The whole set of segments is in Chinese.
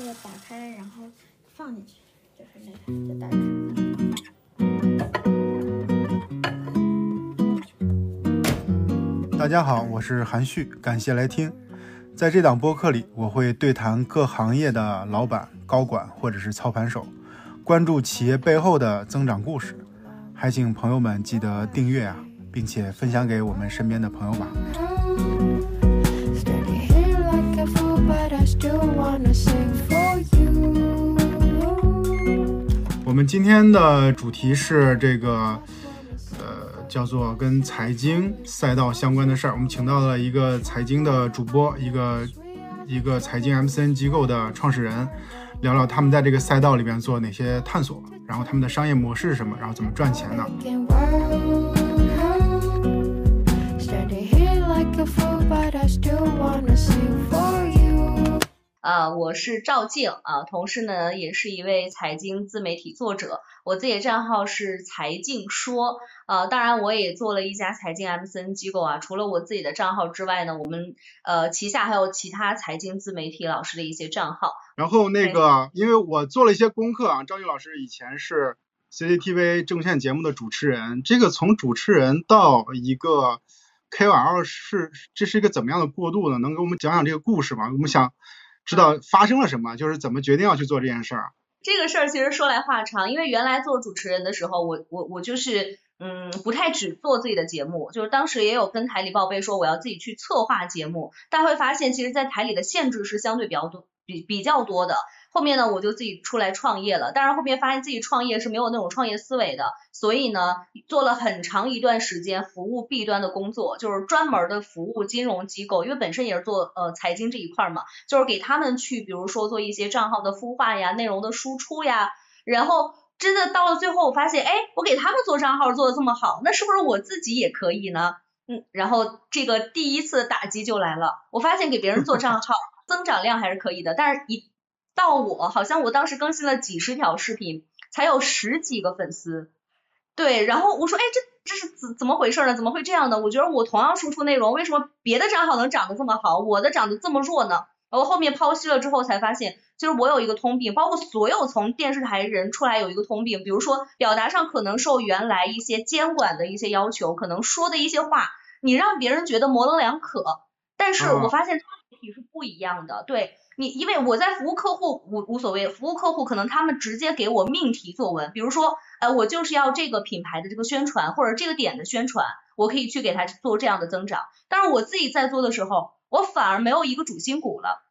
这个打开，然后放进去，就是那个就打开。大家好，我是韩旭，感谢来听。在这档播客里，我会对谈各行业的老板、高管或者是操盘手，关注企业背后的增长故事。还请朋友们记得订阅啊，并且分享给我们身边的朋友吧。Standing here like a fool, but I still wanna sing 我们今天的主题是这个，呃，叫做跟财经赛道相关的事儿。我们请到了一个财经的主播，一个一个财经 MCN 机构的创始人，聊聊他们在这个赛道里边做哪些探索，然后他们的商业模式是什么，然后怎么赚钱的。啊，我是赵静啊，同时呢也是一位财经自媒体作者。我自己的账号是财经说，呃，当然我也做了一家财经 MCN 机构啊。除了我自己的账号之外呢，我们呃旗下还有其他财经自媒体老师的一些账号。然后那个，因为我做了一些功课啊，赵静老师以前是 CCTV 证券节目的主持人，这个从主持人到一个 KOL 是这是一个怎么样的过渡呢？能给我们讲讲这个故事吗？我们想知道发生了什么，就是怎么决定要去做这件事儿。这个事儿其实说来话长，因为原来做主持人的时候，我我我就是嗯不太只做自己的节目，就是当时也有跟台里报备说我要自己去策划节目，但会发现其实，在台里的限制是相对比较多比比较多的。后面呢，我就自己出来创业了，但是后面发现自己创业是没有那种创业思维的，所以呢，做了很长一段时间服务 B 端的工作，就是专门的服务金融机构，因为本身也是做呃财经这一块嘛，就是给他们去，比如说做一些账号的孵化呀、内容的输出呀，然后真的到了最后，我发现，哎，我给他们做账号做的这么好，那是不是我自己也可以呢？嗯，然后这个第一次打击就来了，我发现给别人做账号 增长量还是可以的，但是一到我，好像我当时更新了几十条视频，才有十几个粉丝。对，然后我说，哎，这这是怎怎么回事呢？怎么会这样呢？我觉得我同样输出内容，为什么别的账号能长得这么好，我的长得这么弱呢？然后后面剖析了之后才发现，就是我有一个通病，包括所有从电视台人出来有一个通病，比如说表达上可能受原来一些监管的一些要求，可能说的一些话，你让别人觉得模棱两可，但是我发现媒体是不一样的，对。你因为我在服务客户无无所谓，服务客户可能他们直接给我命题作文，比如说，呃，我就是要这个品牌的这个宣传或者这个点的宣传，我可以去给他做这样的增长。但是我自己在做的时候，我反而没有一个主心骨了。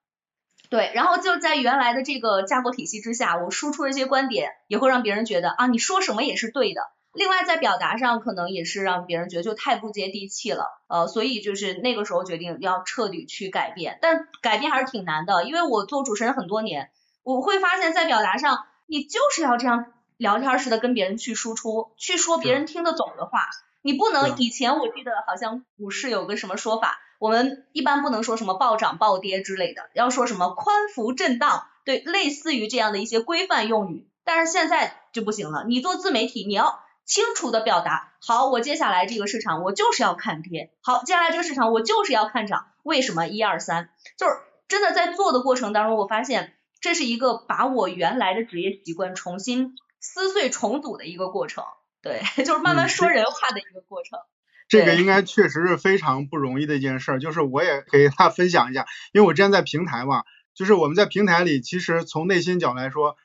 对，然后就在原来的这个架构体系之下，我输出一些观点也会让别人觉得啊，你说什么也是对的。另外在表达上可能也是让别人觉得就太不接地气了，呃，所以就是那个时候决定要彻底去改变，但改变还是挺难的，因为我做主持人很多年，我会发现在表达上，你就是要这样聊天似的跟别人去输出，去说别人听得懂的话，你不能以前我记得好像股市有个什么说法，我们一般不能说什么暴涨暴跌之类的，要说什么宽幅震荡，对，类似于这样的一些规范用语，但是现在就不行了，你做自媒体你要。清楚的表达，好，我接下来这个市场我就是要看跌，好，接下来这个市场我就是要看涨，为什么？一二三，就是真的在做的过程当中，我发现这是一个把我原来的职业习惯重新撕碎重组的一个过程，对，就是慢慢说人话的一个过程。这个应该确实是非常不容易的一件事儿，就是我也给大家分享一下，因为我之前在平台嘛，就是我们在平台里，其实从内心角来说。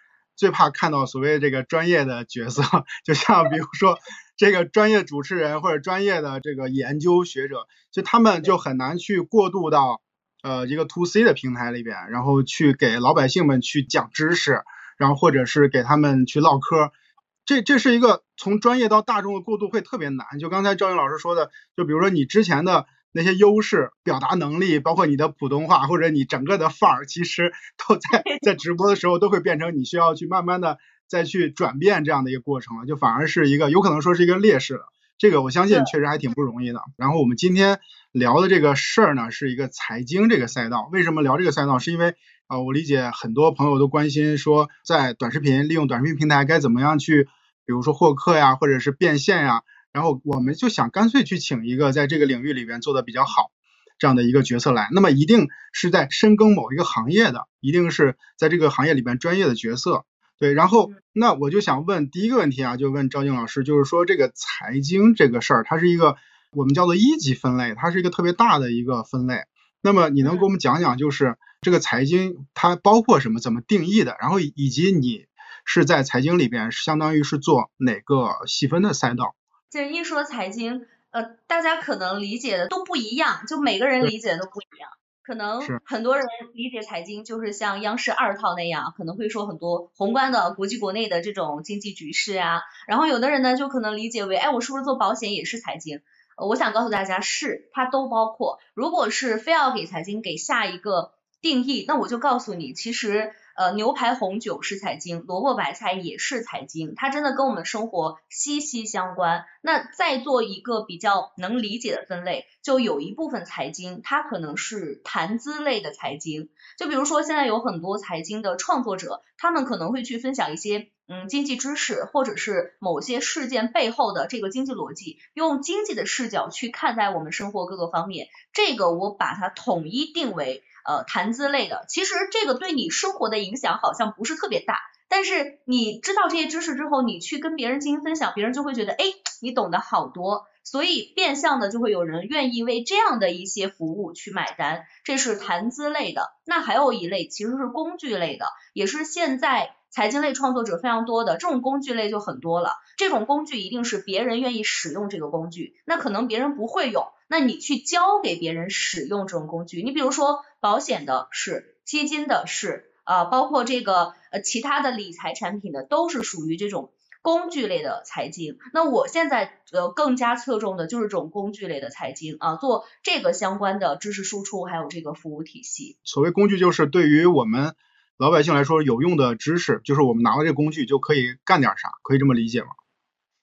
最怕看到所谓这个专业的角色，就像比如说这个专业主持人或者专业的这个研究学者，就他们就很难去过渡到呃一个 to C 的平台里边，然后去给老百姓们去讲知识，然后或者是给他们去唠嗑。这这是一个从专业到大众的过渡会特别难。就刚才赵云老师说的，就比如说你之前的。那些优势、表达能力，包括你的普通话或者你整个的范儿，其实 都在 在直播的时候都会变成你需要去慢慢的再去转变这样的一个过程了，就反而是一个有可能说是一个劣势了。这个我相信确实还挺不容易的。然后我们今天聊的这个事儿呢，是一个财经这个赛道。为什么聊这个赛道？是因为啊、呃，我理解很多朋友都关心说，在短视频利用短视频平台该怎么样去，比如说获客呀，或者是变现呀。然后我们就想干脆去请一个在这个领域里边做的比较好，这样的一个角色来，那么一定是在深耕某一个行业的，一定是在这个行业里边专业的角色。对，然后那我就想问第一个问题啊，就问赵静老师，就是说这个财经这个事儿，它是一个我们叫做一级分类，它是一个特别大的一个分类。那么你能给我们讲讲，就是这个财经它包括什么，怎么定义的？然后以及你是在财经里边，相当于是做哪个细分的赛道？这一说财经，呃，大家可能理解的都不一样，就每个人理解的都不一样。可能很多人理解财经就是像央视二套那样，可能会说很多宏观的国际国内的这种经济局势啊。然后有的人呢就可能理解为，哎，我是不是做保险也是财经？呃我想告诉大家，是它都包括。如果是非要给财经给下一个定义，那我就告诉你，其实呃牛排红酒是财经，萝卜白菜也是财经，它真的跟我们生活息息相关。那再做一个比较能理解的分类，就有一部分财经，它可能是谈资类的财经，就比如说现在有很多财经的创作者，他们可能会去分享一些嗯经济知识，或者是某些事件背后的这个经济逻辑，用经济的视角去看待我们生活各个方面。这个我把它统一定为呃谈资类的。其实这个对你生活的影响好像不是特别大。但是你知道这些知识之后，你去跟别人进行分享，别人就会觉得，哎，你懂得好多，所以变相的就会有人愿意为这样的一些服务去买单，这是谈资类的。那还有一类其实是工具类的，也是现在财经类创作者非常多的，这种工具类就很多了。这种工具一定是别人愿意使用这个工具，那可能别人不会用，那你去教给别人使用这种工具。你比如说保险的是，基金的是。啊，包括这个呃其他的理财产品的，都是属于这种工具类的财经。那我现在呃更加侧重的就是这种工具类的财经啊，做这个相关的知识输出，还有这个服务体系。所谓工具，就是对于我们老百姓来说有用的知识，就是我们拿了这工具就可以干点啥，可以这么理解吗？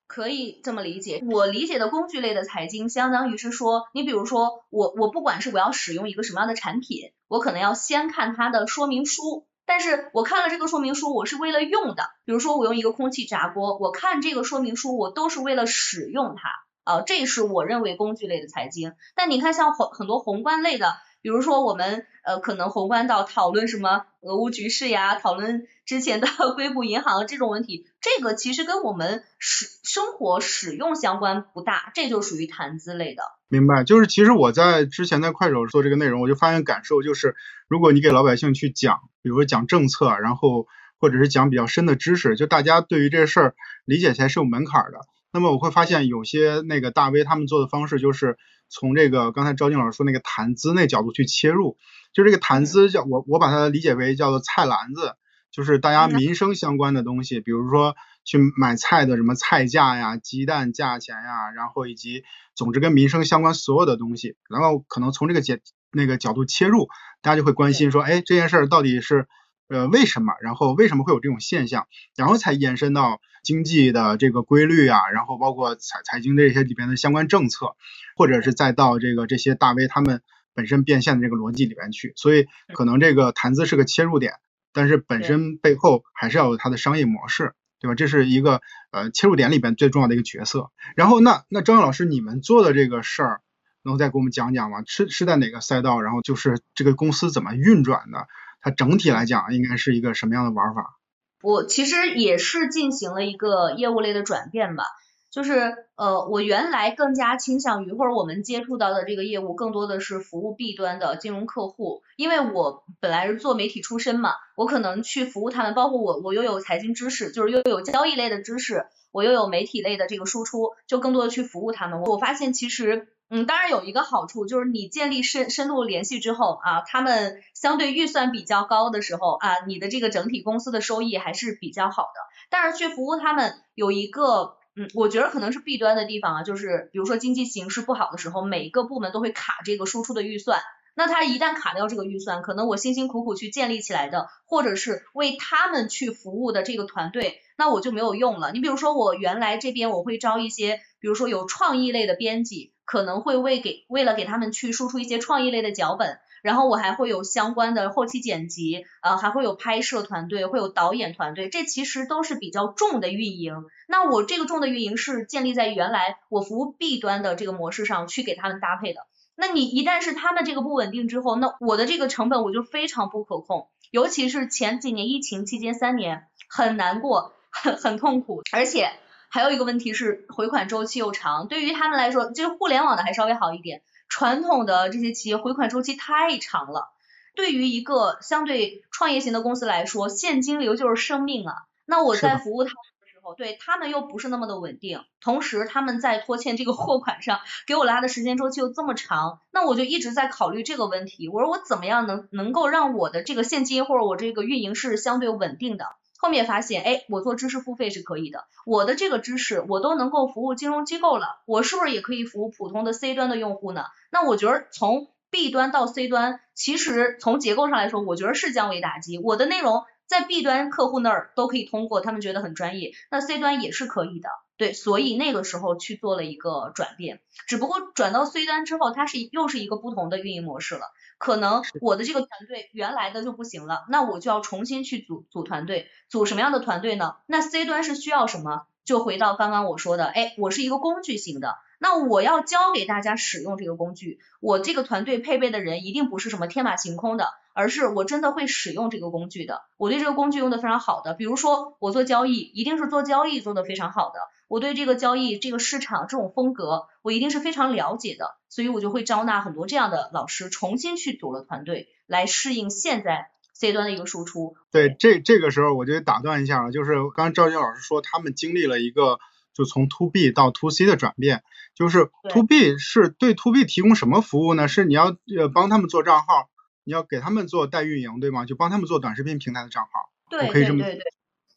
可以这么理解，我理解的工具类的财经，相当于是说，你比如说我我不管是我要使用一个什么样的产品，我可能要先看它的说明书。但是我看了这个说明书，我是为了用的。比如说我用一个空气炸锅，我看这个说明书，我都是为了使用它。啊，这是我认为工具类的财经。但你看像很很多宏观类的，比如说我们呃可能宏观到讨论什么俄乌局势呀，讨论之前的 硅谷银行这种问题，这个其实跟我们使生活使用相关不大，这就属于谈资类的。明白，就是其实我在之前在快手做这个内容，我就发现感受就是，如果你给老百姓去讲，比如说讲政策，然后或者是讲比较深的知识，就大家对于这事儿理解起来是有门槛的。那么我会发现有些那个大 V 他们做的方式就是从这个刚才赵静老师说那个谈资那角度去切入，就这个谈资叫我我把它理解为叫做菜篮子，就是大家民生相关的东西，比如说。去买菜的什么菜价呀、鸡蛋价钱呀，然后以及总之跟民生相关所有的东西，然后可能从这个角那个角度切入，大家就会关心说，哎，这件事儿到底是呃为什么？然后为什么会有这种现象？然后才延伸到经济的这个规律啊，然后包括财财经这些里边的相关政策，或者是再到这个这些大 V 他们本身变现的这个逻辑里边去。所以可能这个谈资是个切入点，但是本身背后还是要有它的商业模式。对吧？这是一个呃切入点里边最重要的一个角色。然后那那张老师，你们做的这个事儿，能再给我们讲讲吗？是是在哪个赛道？然后就是这个公司怎么运转的？它整体来讲应该是一个什么样的玩法？我其实也是进行了一个业务类的转变吧。就是呃，我原来更加倾向于，或者我们接触到的这个业务更多的是服务 B 端的金融客户，因为我本来是做媒体出身嘛，我可能去服务他们，包括我我又有财经知识，就是又有交易类的知识，我又有媒体类的这个输出，就更多的去服务他们。我发现其实，嗯，当然有一个好处，就是你建立深深度联系之后啊，他们相对预算比较高的时候啊，你的这个整体公司的收益还是比较好的。但是去服务他们有一个。嗯，我觉得可能是弊端的地方啊，就是比如说经济形势不好的时候，每一个部门都会卡这个输出的预算。那他一旦卡掉这个预算，可能我辛辛苦苦去建立起来的，或者是为他们去服务的这个团队，那我就没有用了。你比如说我原来这边我会招一些，比如说有创意类的编辑，可能会为给为了给他们去输出一些创意类的脚本。然后我还会有相关的后期剪辑，呃，还会有拍摄团队，会有导演团队，这其实都是比较重的运营。那我这个重的运营是建立在原来我服务 B 端的这个模式上去给他们搭配的。那你一旦是他们这个不稳定之后，那我的这个成本我就非常不可控，尤其是前几年疫情期间三年很难过，很很痛苦，而且还有一个问题是回款周期又长，对于他们来说，就是互联网的还稍微好一点，传统的这些企业回款周期太长了。对于一个相对创业型的公司来说，现金流就是生命啊。那我在服务他们的时候，对他们又不是那么的稳定，同时他们在拖欠这个货款上给我拉的时间周期又这么长，那我就一直在考虑这个问题。我说我怎么样能能够让我的这个现金或者我这个运营是相对稳定的？后面发现，哎，我做知识付费是可以的，我的这个知识我都能够服务金融机构了，我是不是也可以服务普通的 C 端的用户呢？那我觉得从 B 端到 C 端，其实从结构上来说，我觉得是降维打击。我的内容在 B 端客户那儿都可以通过，他们觉得很专业，那 C 端也是可以的。对，所以那个时候去做了一个转变，只不过转到 C 端之后，它是又是一个不同的运营模式了。可能我的这个团队原来的就不行了，那我就要重新去组组团队，组什么样的团队呢？那 C 端是需要什么？就回到刚刚我说的，哎，我是一个工具型的，那我要教给大家使用这个工具，我这个团队配备的人一定不是什么天马行空的，而是我真的会使用这个工具的，我对这个工具用的非常好的，比如说我做交易，一定是做交易做的非常好的，我对这个交易这个市场这种风格，我一定是非常了解的，所以我就会招纳很多这样的老师，重新去组了团队，来适应现在 C 端的一个输出。对，这这个时候我就得打断一下了，就是刚刚赵军老师说他们经历了一个就从 to B 到 to C 的转变，就是 to B 是对 to B 提供什么服务呢？是你要呃帮他们做账号，你要给他们做代运营，对吗？就帮他们做短视频平台的账号，对可以这么对对对，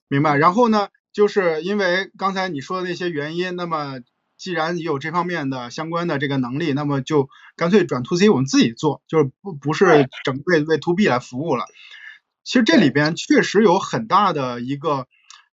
明白？然后呢，就是因为刚才你说的那些原因，那么既然你有这方面的相关的这个能力，那么就干脆转 to C，我们自己做，就是不不是整个为为 to B 来服务了。其实这里边确实有很大的一个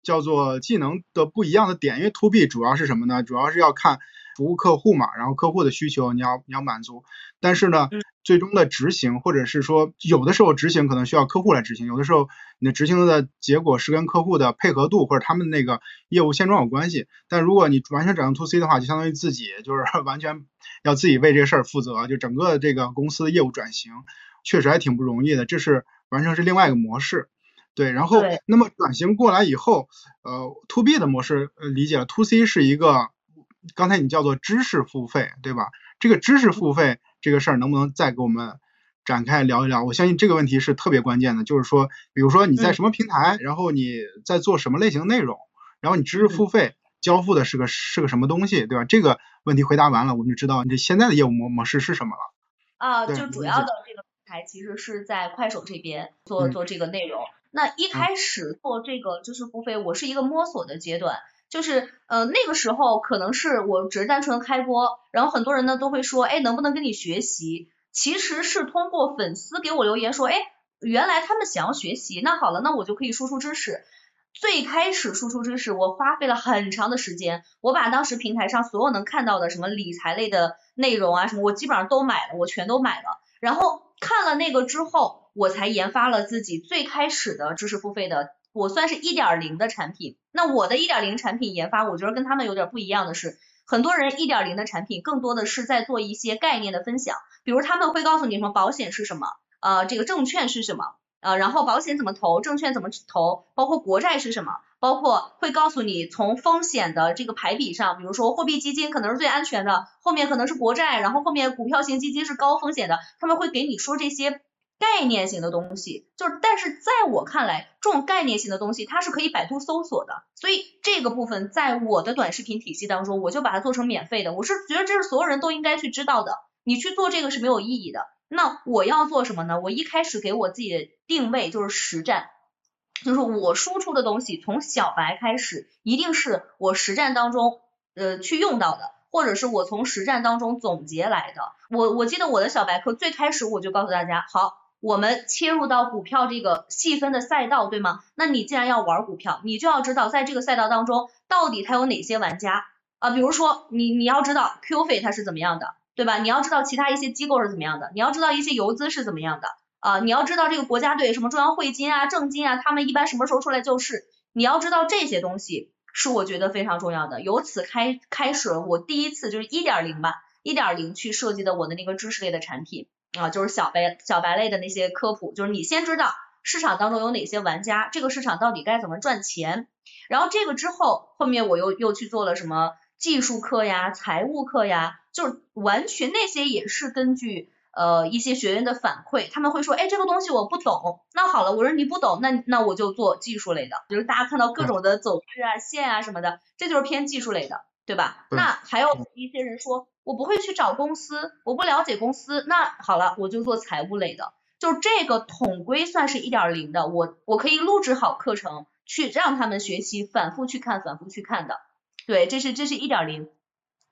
叫做技能的不一样的点，因为 to B 主要是什么呢？主要是要看服务客户嘛，然后客户的需求你要你要满足，但是呢嗯，最终的执行或者是说有的时候执行可能需要客户来执行，有的时候你的执行的结果是跟客户的配合度或者他们那个业务现状有关系。但如果你完全转向 to C 的话，就相当于自己就是 完全要自己为这事儿负责，就整个这个公司的业务转型确实还挺不容易的，这是完成是另外一个模式。对，然后那么转型过来以后，呃，to B 的模式呃理解了，to C 是一个刚才你叫做知识付费，对吧？这个知识付费这个事儿能不能再给我们展开聊一聊？我相信这个问题是特别关键的，就是说，比如说你在嗯什么平台，然后你在做什么类型内容，然后你知识嗯付费交付的是个是个什么东西，对吧？这个问题回答完了，我们就知道你这现在的业务模模式是什么了。啊，对就主要的这个平台其实是在快手这边做嗯做这个内容。那一开始做这个知识付费，我是一个摸索的阶段，就是呃那个时候可能是我只是单纯开播，然后很多人呢都会说，哎，能不能跟你学习？其实是通过粉丝给我留言说，哎，原来他们想要学习，那好了，那我就可以输出知识。最开始输出知识，我花费了很长的时间，我把当时平台上所有能看到的什么理财类的内容啊，什么我基本上都买了，我全都买了。然后看了那个之后，我才研发了自己最开始的知识付费的，我算是一点零的产品。那我的一点零产品研发，我觉得跟他们有点不一样的是，很多人一点零的产品更多的是在做一些概念的分享，比如他们会告诉你什么保险是什么，呃，这个证券是什么。呃，然后保险怎么投，证券怎么投，包括国债是什么，包括会告诉你从风险的这个排比上，比如说货币基金可能是最安全的，后面可能是国债，然后后面股票型基金是高风险的，他们会给你说这些概念型的东西，就是但是在我看来，这种概念型的东西它是可以百度搜索的，所以这个部分在我的短视频体系当中，我就把它做成免费的，我是觉得这是所有人都应该去知道的，你去做这个是没有意义的。那我要做什么呢？我一开始给我自己的定位就是实战，就是我输出的东西从小白开始，一定是我实战当中呃去用到的，或者是我从实战当中总结来的。我我记得我的小白课最开始我就告诉大家，好，我们切入到股票这个细分的赛道，对吗？那你既然要玩股票，你就要知道在这个赛道当中到底它有哪些玩家啊、比如说你你要知道 Q 费它是怎么样的。对吧？你要知道其他一些机构是怎么样的，你要知道一些游资是怎么样的啊、你要知道这个国家队什么中央汇金啊、证金啊，他们一般什么时候出来救市，你要知道这些东西是我觉得非常重要的。由此开开始了我第一次就是一点零吧，一点零去设计的我的那个知识类的产品啊，就是小白小白类的那些科普，就是你先知道市场当中有哪些玩家，这个市场到底该怎么赚钱，然后这个之后后面我又又去做了什么技术课呀、财务课呀，就是完全那些也是根据。呃，一些学员的反馈，他们会说，哎，这个东西我不懂。那好了，我说你不懂，那那我就做技术类的，就是大家看到各种的走势啊、线啊什么的，这就是偏技术类的，对吧？那还有一些人说，我不会去找公司，我不了解公司，那好了，我就做财务类的，就这个统归算是一点零的，我我可以录制好课程，去让他们学习，反复去看，反复去看的。对，这是这是一点零，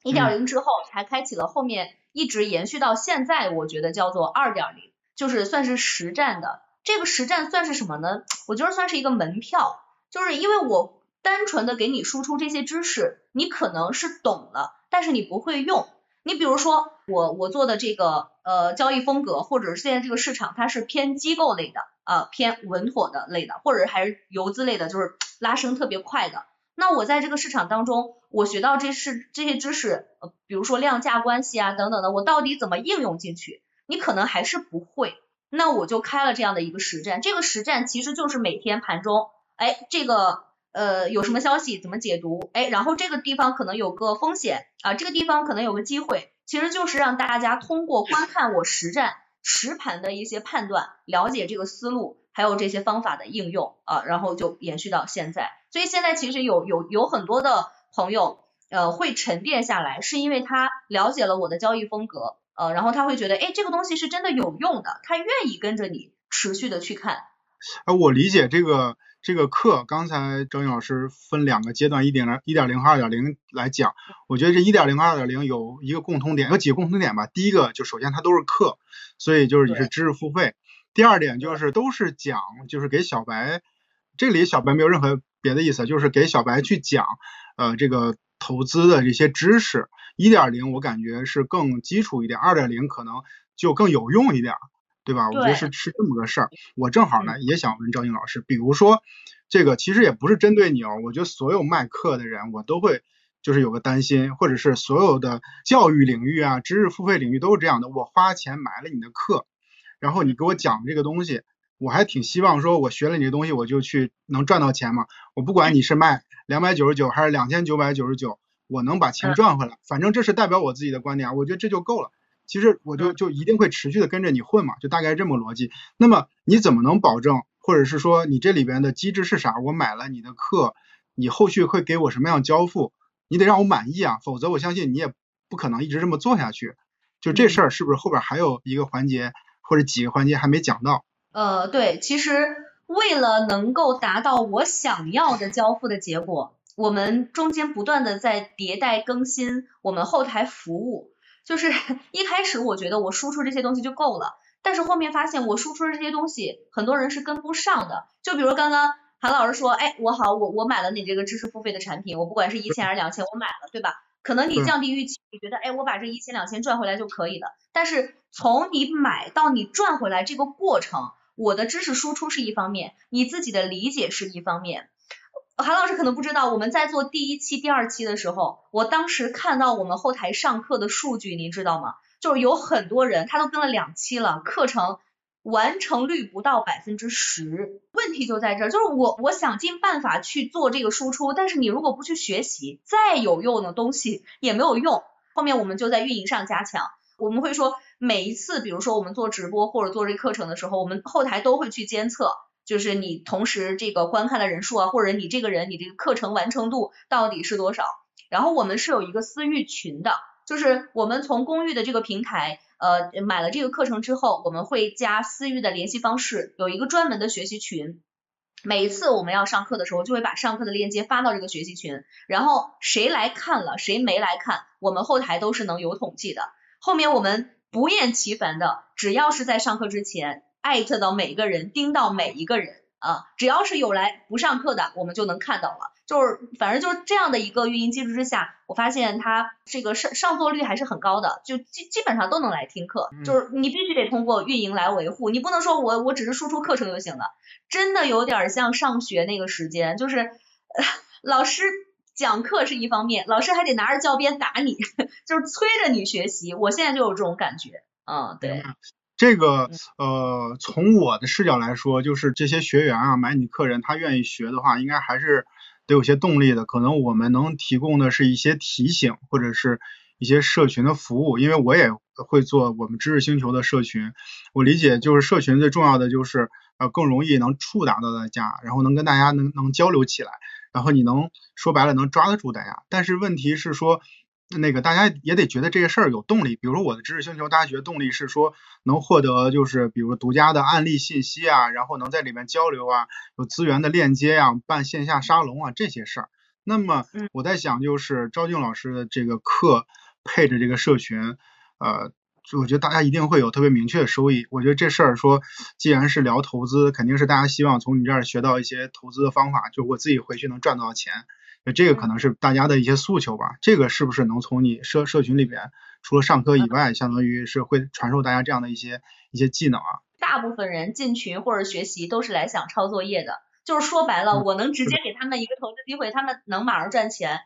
一点零之后才开启了后面。一直延续到现在，我觉得叫做二点零，就是算是实战的。这个实战算是什么呢？我觉得算是一个门票，就是因为我单纯的给你输出这些知识，你可能是懂了，但是你不会用。你比如说我我做的这个呃交易风格，或者是现在这个市场它是偏机构类的啊，偏稳妥的类的，或者还是游资类的，就是拉升特别快的。那我在这个市场当中，我学到这是这些知识，呃，比如说量价关系啊等等的，我到底怎么应用进去？你可能还是不会。那我就开了这样的一个实战，这个实战其实就是每天盘中，哎，这个呃有什么消息怎么解读？哎，然后这个地方可能有个风险啊，这个地方可能有个机会，其实就是让大家通过观看我实战实盘的一些判断，了解这个思路。还有这些方法的应用啊，然后就延续到现在。所以现在其实有有有很多的朋友呃会沉淀下来，是因为他了解了我的交易风格，呃，然后他会觉得，哎，这个东西是真的有用的，他愿意跟着你持续的去看。啊，我理解这个这个课，刚才张颖老师分两个阶段，一点零、一点零和二点零来讲，我觉得这一点零和二点零有一个共通点，有几个共通点吧。第一个就首先它都是课，所以就是你是知识付费。第二点就是都是讲，就是给小白，这里小白没有任何别的意思，就是给小白去讲，呃，这个投资的这些知识。一点零我感觉是更基础一点，二点零可能就更有用一点，对吧？我觉得是是这么个事儿。我正好呢也想问赵英老师，比如说这个其实也不是针对你哦，我觉得所有卖课的人我都会就是有个担心，或者是所有的教育领域啊、知识付费领域都是这样的，我花钱买了你的课。然后你给我讲这个东西，我还挺希望说，我学了你的东西，我就去能赚到钱嘛。我不管你是卖两百九十九还是两千九百九十九，我能把钱赚回来，反正这是代表我自己的观点，我觉得这就够了。其实我就就一定会持续的跟着你混嘛，就大概这么逻辑。那么你怎么能保证，或者是说你这里边的机制是啥？我买了你的课，你后续会给我什么样交付？你得让我满意啊，否则我相信你也不可能一直这么做下去。就这事儿是不是后边还有一个环节？或者几个环节还没讲到。呃，对，其实为了能够达到我想要的交付的结果，我们中间不断的在迭代更新我们后台服务。就是 一开始我觉得我输出这些东西就够了，但是后面发现我输出的这些东西很多人是跟不上的。就比如刚刚韩老师说，哎，我好，我我买了你这个知识付费的产品，我不管是一千还是两千，我买了，对吧？可能你降低预期，你觉得哎，我把这一千两千赚回来就可以了。但是从你买到你赚回来这个过程，我的知识输出是一方面，你自己的理解是一方面。韩老师可能不知道，我们在做第一期、第二期的时候，我当时看到我们后台上课的数据，您知道吗？就是有很多人他都跟了两期了，课程。完成率不到百分之十，问题就在这儿，就是我我想尽办法去做这个输出，但是你如果不去学习，再有用的东西也没有用。后面我们就在运营上加强，我们会说每一次，比如说我们做直播或者做这课程的时候，我们后台都会去监测，就是你同时这个观看的人数啊，或者你这个人你这个课程完成度到底是多少。然后我们是有一个私域群的，就是我们从公寓的这个平台。呃，买了这个课程之后，我们会加私域的联系方式，有一个专门的学习群。每一次我们要上课的时候，就会把上课的链接发到这个学习群，然后谁来看了，谁没来看，我们后台都是能有统计的。后面我们不厌其烦的，只要是在上课之前艾特到每一个人，盯到每一个人。啊，只要是有来不上课的，我们就能看到了。就是反正就是这样的一个运营机制之下，我发现它这个上上座率还是很高的，就基基本上都能来听课。就是你必须得通过运营来维护，你不能说我我只是输出课程就行了，真的有点像上学那个时间，就是 老师讲课是一方面，老师还得拿着教鞭打你，就是催着你学习。我现在就有这种感觉，嗯，对，这个呃，从我的视角来说，就是这些学员啊，买你课人，他愿意学的话，应该还是得有些动力的。可能我们能提供的是一些提醒，或者是一些社群的服务，因为我也会做我们知识星球的社群。我理解，就是社群最重要的就是呃，更容易能触达到大家，然后能跟大家能能交流起来。然后你能说白了能抓得住大家，但是问题是说，那个大家也得觉得这个事儿有动力。比如说我的知识星球，大家觉得动力是说能获得就是比如独家的案例信息啊，然后能在里面交流啊，有资源的链接啊，办线下沙龙啊这些事儿。那么我在想，就是赵静老师的这个课配着这个社群，呃。就我觉得大家一定会有特别明确的收益。我觉得这事儿说，既然是聊投资，肯定是大家希望从你这儿学到一些投资的方法，就我自己回去能赚到钱。那这个可能是大家的一些诉求吧。这个是不是能从你社社群里边，除了上课以外，相当于是会传授大家这样的一些一些技能啊？大部分人进群或者学习都是来想抄作业的，就是说白了，我能直接给他们一个投资机会，他们能马上赚钱。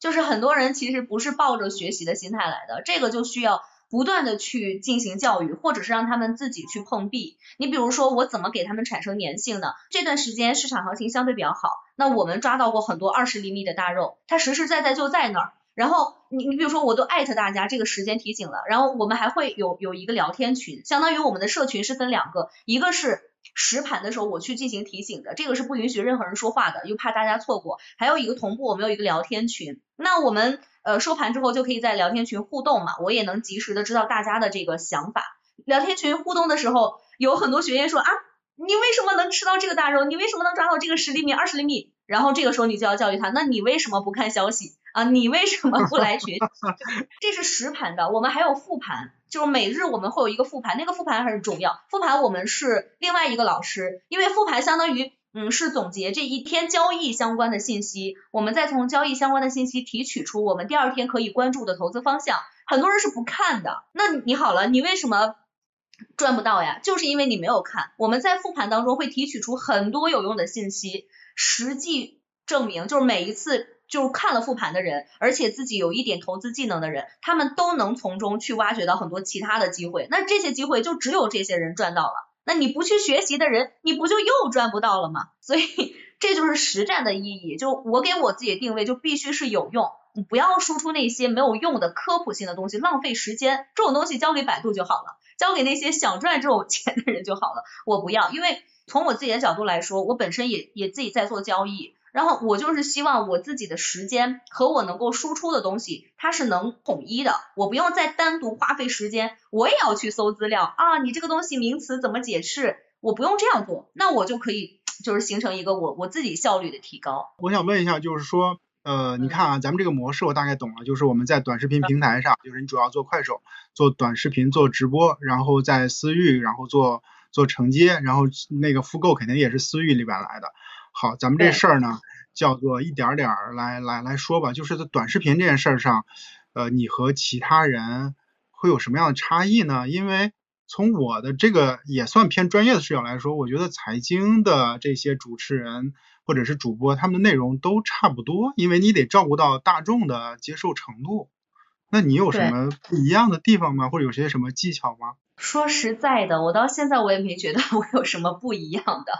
就是很多人其实不是抱着学习的心态来的，这个就需要。不断的去进行教育，或者是让他们自己去碰壁。你比如说，我怎么给他们产生粘性呢？这段时间市场行情相对比较好，那我们抓到过很多二十厘米的大肉，它实实在在就在那儿。然后你你比如说，我都艾特大家这个时间提醒了，然后我们还会有有一个聊天群，相当于我们的社群是分两个，一个是实盘的时候我去进行提醒的，这个是不允许任何人说话的，又怕大家错过。还有一个同步，我们有一个聊天群，那我们。呃，收盘之后就可以在聊天群互动嘛，我也能及时的知道大家的这个想法。聊天群互动的时候，有很多学员说啊，你为什么能吃到这个大肉？你为什么能抓到这个十厘米、二十厘米？然后这个时候你就要教育他，那你为什么不看消息啊？你为什么不来学习？这是实盘的，我们还有复盘，就是每日我们会有一个复盘，那个复盘很重要。复盘我们是另外一个老师，因为复盘相当于。嗯，是总结这一天交易相关的信息，我们再从交易相关的信息提取出我们第二天可以关注的投资方向。很多人是不看的，那你好了，你为什么赚不到呀？就是因为你没有看。我们在复盘当中会提取出很多有用的信息，实际证明就是每一次就看了复盘的人，而且自己有一点投资技能的人，他们都能从中去挖掘到很多其他的机会。那这些机会就只有这些人赚到了。那你不去学习的人，你不就又赚不到了吗？所以这就是实战的意义。就我给我自己的定位，就必须是有用，你不要输出那些没有用的科普性的东西，浪费时间。这种东西交给百度就好了，交给那些想赚这种钱的人就好了。我不要，因为从我自己的角度来说，我本身也也自己在做交易。然后我就是希望我自己的时间和我能够输出的东西，它是能统一的，我不用再单独花费时间，我也要去搜资料啊，你这个东西名词怎么解释？我不用这样做，那我就可以就是形成一个我我自己效率的提高。我想问一下，就是说，呃，你看啊，咱们这个模式我大概懂了，就是我们在短视频平台上，就是你主要做快手，做短视频，做直播，然后在私域，然后做做承接，然后那个复购肯定也是私域里边来的。好，咱们这事儿呢，叫做一点点儿来来来说吧，就是在短视频这件事儿上，呃，你和其他人会有什么样的差异呢？因为从我的这个也算偏专业的视角来说，我觉得财经的这些主持人或者是主播，他们的内容都差不多，因为你得照顾到大众的接受程度。那你有什么不一样的地方吗？或者有些什么技巧吗？说实在的，我到现在我也没觉得我有什么不一样的，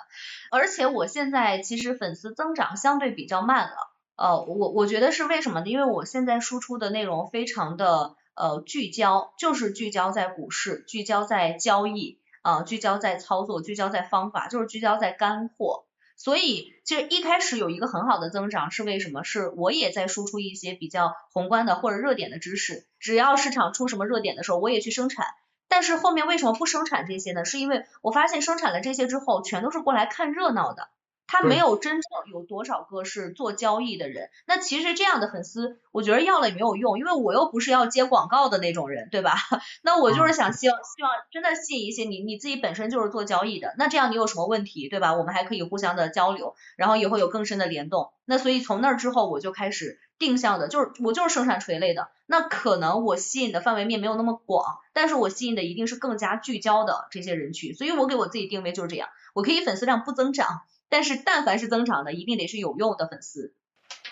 而且我现在其实粉丝增长相对比较慢了，呃，我我觉得是为什么呢？因为我现在输出的内容非常的呃聚焦，就是聚焦在股市，聚焦在交易，啊，聚焦在操作，聚焦在方法，就是聚焦在干货。所以其实一开始有一个很好的增长是为什么？是我也在输出一些比较宏观的或者热点的知识，只要市场出什么热点的时候，我也去生产。但是后面为什么不生产这些呢？是因为我发现生产了这些之后，全都是过来看热闹的。他没有真正有多少个是做交易的人，那其实这样的粉丝，我觉得要了也没有用，因为我又不是要接广告的那种人，对吧？那我就是想希望希望真的吸引一些你你自己本身就是做交易的，那这样你有什么问题，对吧？我们还可以互相的交流，然后也会有更深的联动。那所以从那之后我就开始定向的，就是我就是生产垂类的，那可能我吸引的范围面没有那么广，但是我吸引的一定是更加聚焦的这些人群，所以我给我自己定位就是这样，我可以粉丝量不增长。但是，但凡是增长的，一定得是有用的粉丝。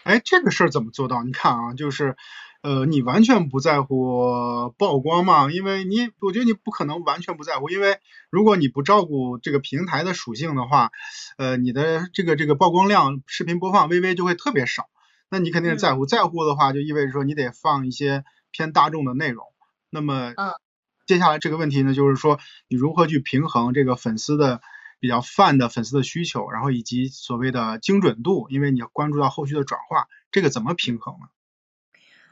哎，这个事儿怎么做到？你看啊，就是，呃，你完全不在乎曝光嘛？因为你，我觉得你不可能完全不在乎，因为如果你不照顾这个平台的属性的话，呃，你的这个这个曝光量、视频播放微微就会特别少。那你肯定是在乎，在乎的话，就意味着说你得放一些偏大众的内容。那么，嗯，接下来这个问题呢，就是说你如何去平衡这个粉丝的比较泛的粉丝的需求，然后以及所谓的精准度，因为你要关注到后续的转化，这个怎么平衡呢？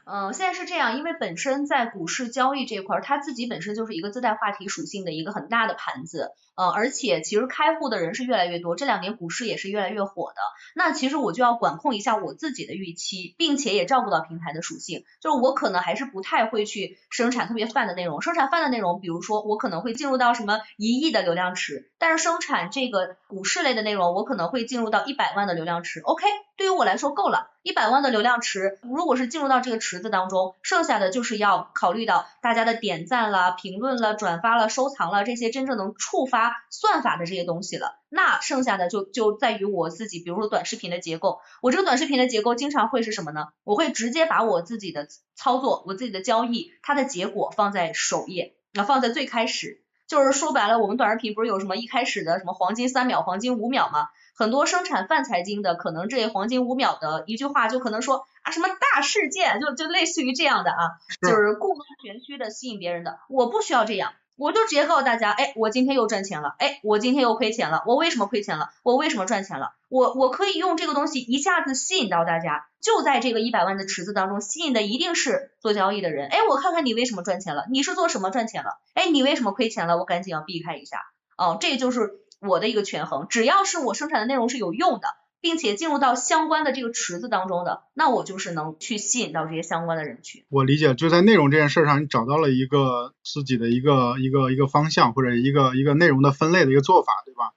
嗯，现在是这样，因为本身在股市交易这块，它自己本身就是一个自带话题属性的一个很大的盘子，呃，而且其实开户的人是越来越多，这两年股市也是越来越火的。那其实我就要管控一下我自己的预期，并且也照顾到平台的属性，就是我可能还是不太会去生产特别泛的内容，生产泛的内容，比如说我可能会进入到什么一亿的流量池，但是生产这个股市类的内容，我可能会进入到一百万的流量池，OK，对于我来说够了。一百万的流量池，如果是进入到这个池子当中，剩下的就是要考虑到大家的点赞啦、评论了、转发了、收藏了这些真正能触发算法的这些东西了。那剩下的就就在于我自己，比如说短视频的结构，我这个短视频的结构经常会是什么呢？我会直接把我自己的操作、我自己的交易，它的结果放在首页，那放在最开始。就是说白了，我们短视频不是有什么一开始的什么黄金三秒、黄金五秒吗？很多生产泛财经的，可能这黄金五秒的一句话就可能说啊什么大事件，就就类似于这样的啊，就是故弄玄虚的吸引别人的。我不需要这样，我就直接告诉大家，哎，我今天又赚钱了，哎，我今天又亏钱了，我为什么亏钱了？我为什么赚钱了？我我可以用这个东西一下子吸引到大家，就在这个一百万的池子当中，吸引的一定是做交易的人。哎，我看看你为什么赚钱了，你是做什么赚钱了？哎，你为什么亏钱了？我赶紧要避开一下。哦，这就是。我的一个权衡，只要是我生产的内容是有用的，并且进入到相关的这个池子当中的，那我就是能去吸引到这些相关的人群。我理解，就在内容这件事上，你找到了一个自己的一个一个一个方向，或者一个一个内容的分类的一个做法，对吧？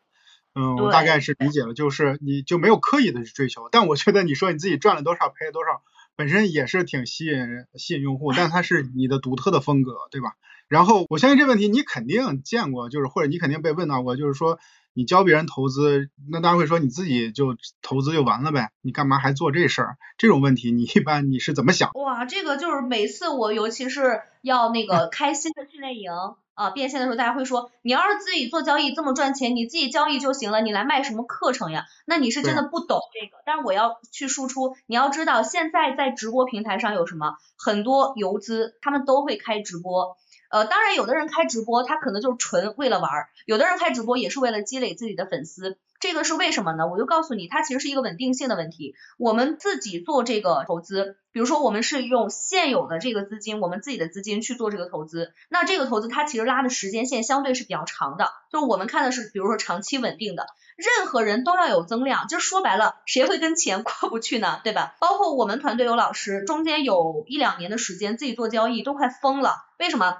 嗯，我大概是理解了，就是你就没有刻意的去追求，但我觉得你说你自己赚了多少，赔了多少，本身也是挺吸引人、吸引用户，但它是你的独特的风格，对吧？然后我相信这问题你肯定见过，就是或者你肯定被问到过，就是说。你教别人投资，那大家会说你自己就投资就完了呗？你干嘛还做这事儿？这种问题你一般你是怎么想？哇，这个就是每次我尤其是要那个 开新的训练营啊变现的时候，大家会说你要是自己做交易这么赚钱，你自己交易就行了，你来卖什么课程呀？那你是真的不懂这个。但是我要去输出，你要知道现在在直播平台上有什么，很多游资他们都会开直播。呃，当然，有的人开直播，他可能就是纯为了玩儿；有的人开直播也是为了积累自己的粉丝。这个是为什么呢？我就告诉你，它其实是一个稳定性的问题。我们自己做这个投资，比如说我们是用现有的这个资金，我们自己的资金去做这个投资，那这个投资它其实拉的时间线相对是比较长的，就是我们看的是，比如说长期稳定的。任何人都要有增量，就说白了，谁会跟钱 过不去呢？对吧？包括我们团队有老师，中间有一两年的时间自己做交易都快疯了，为什么？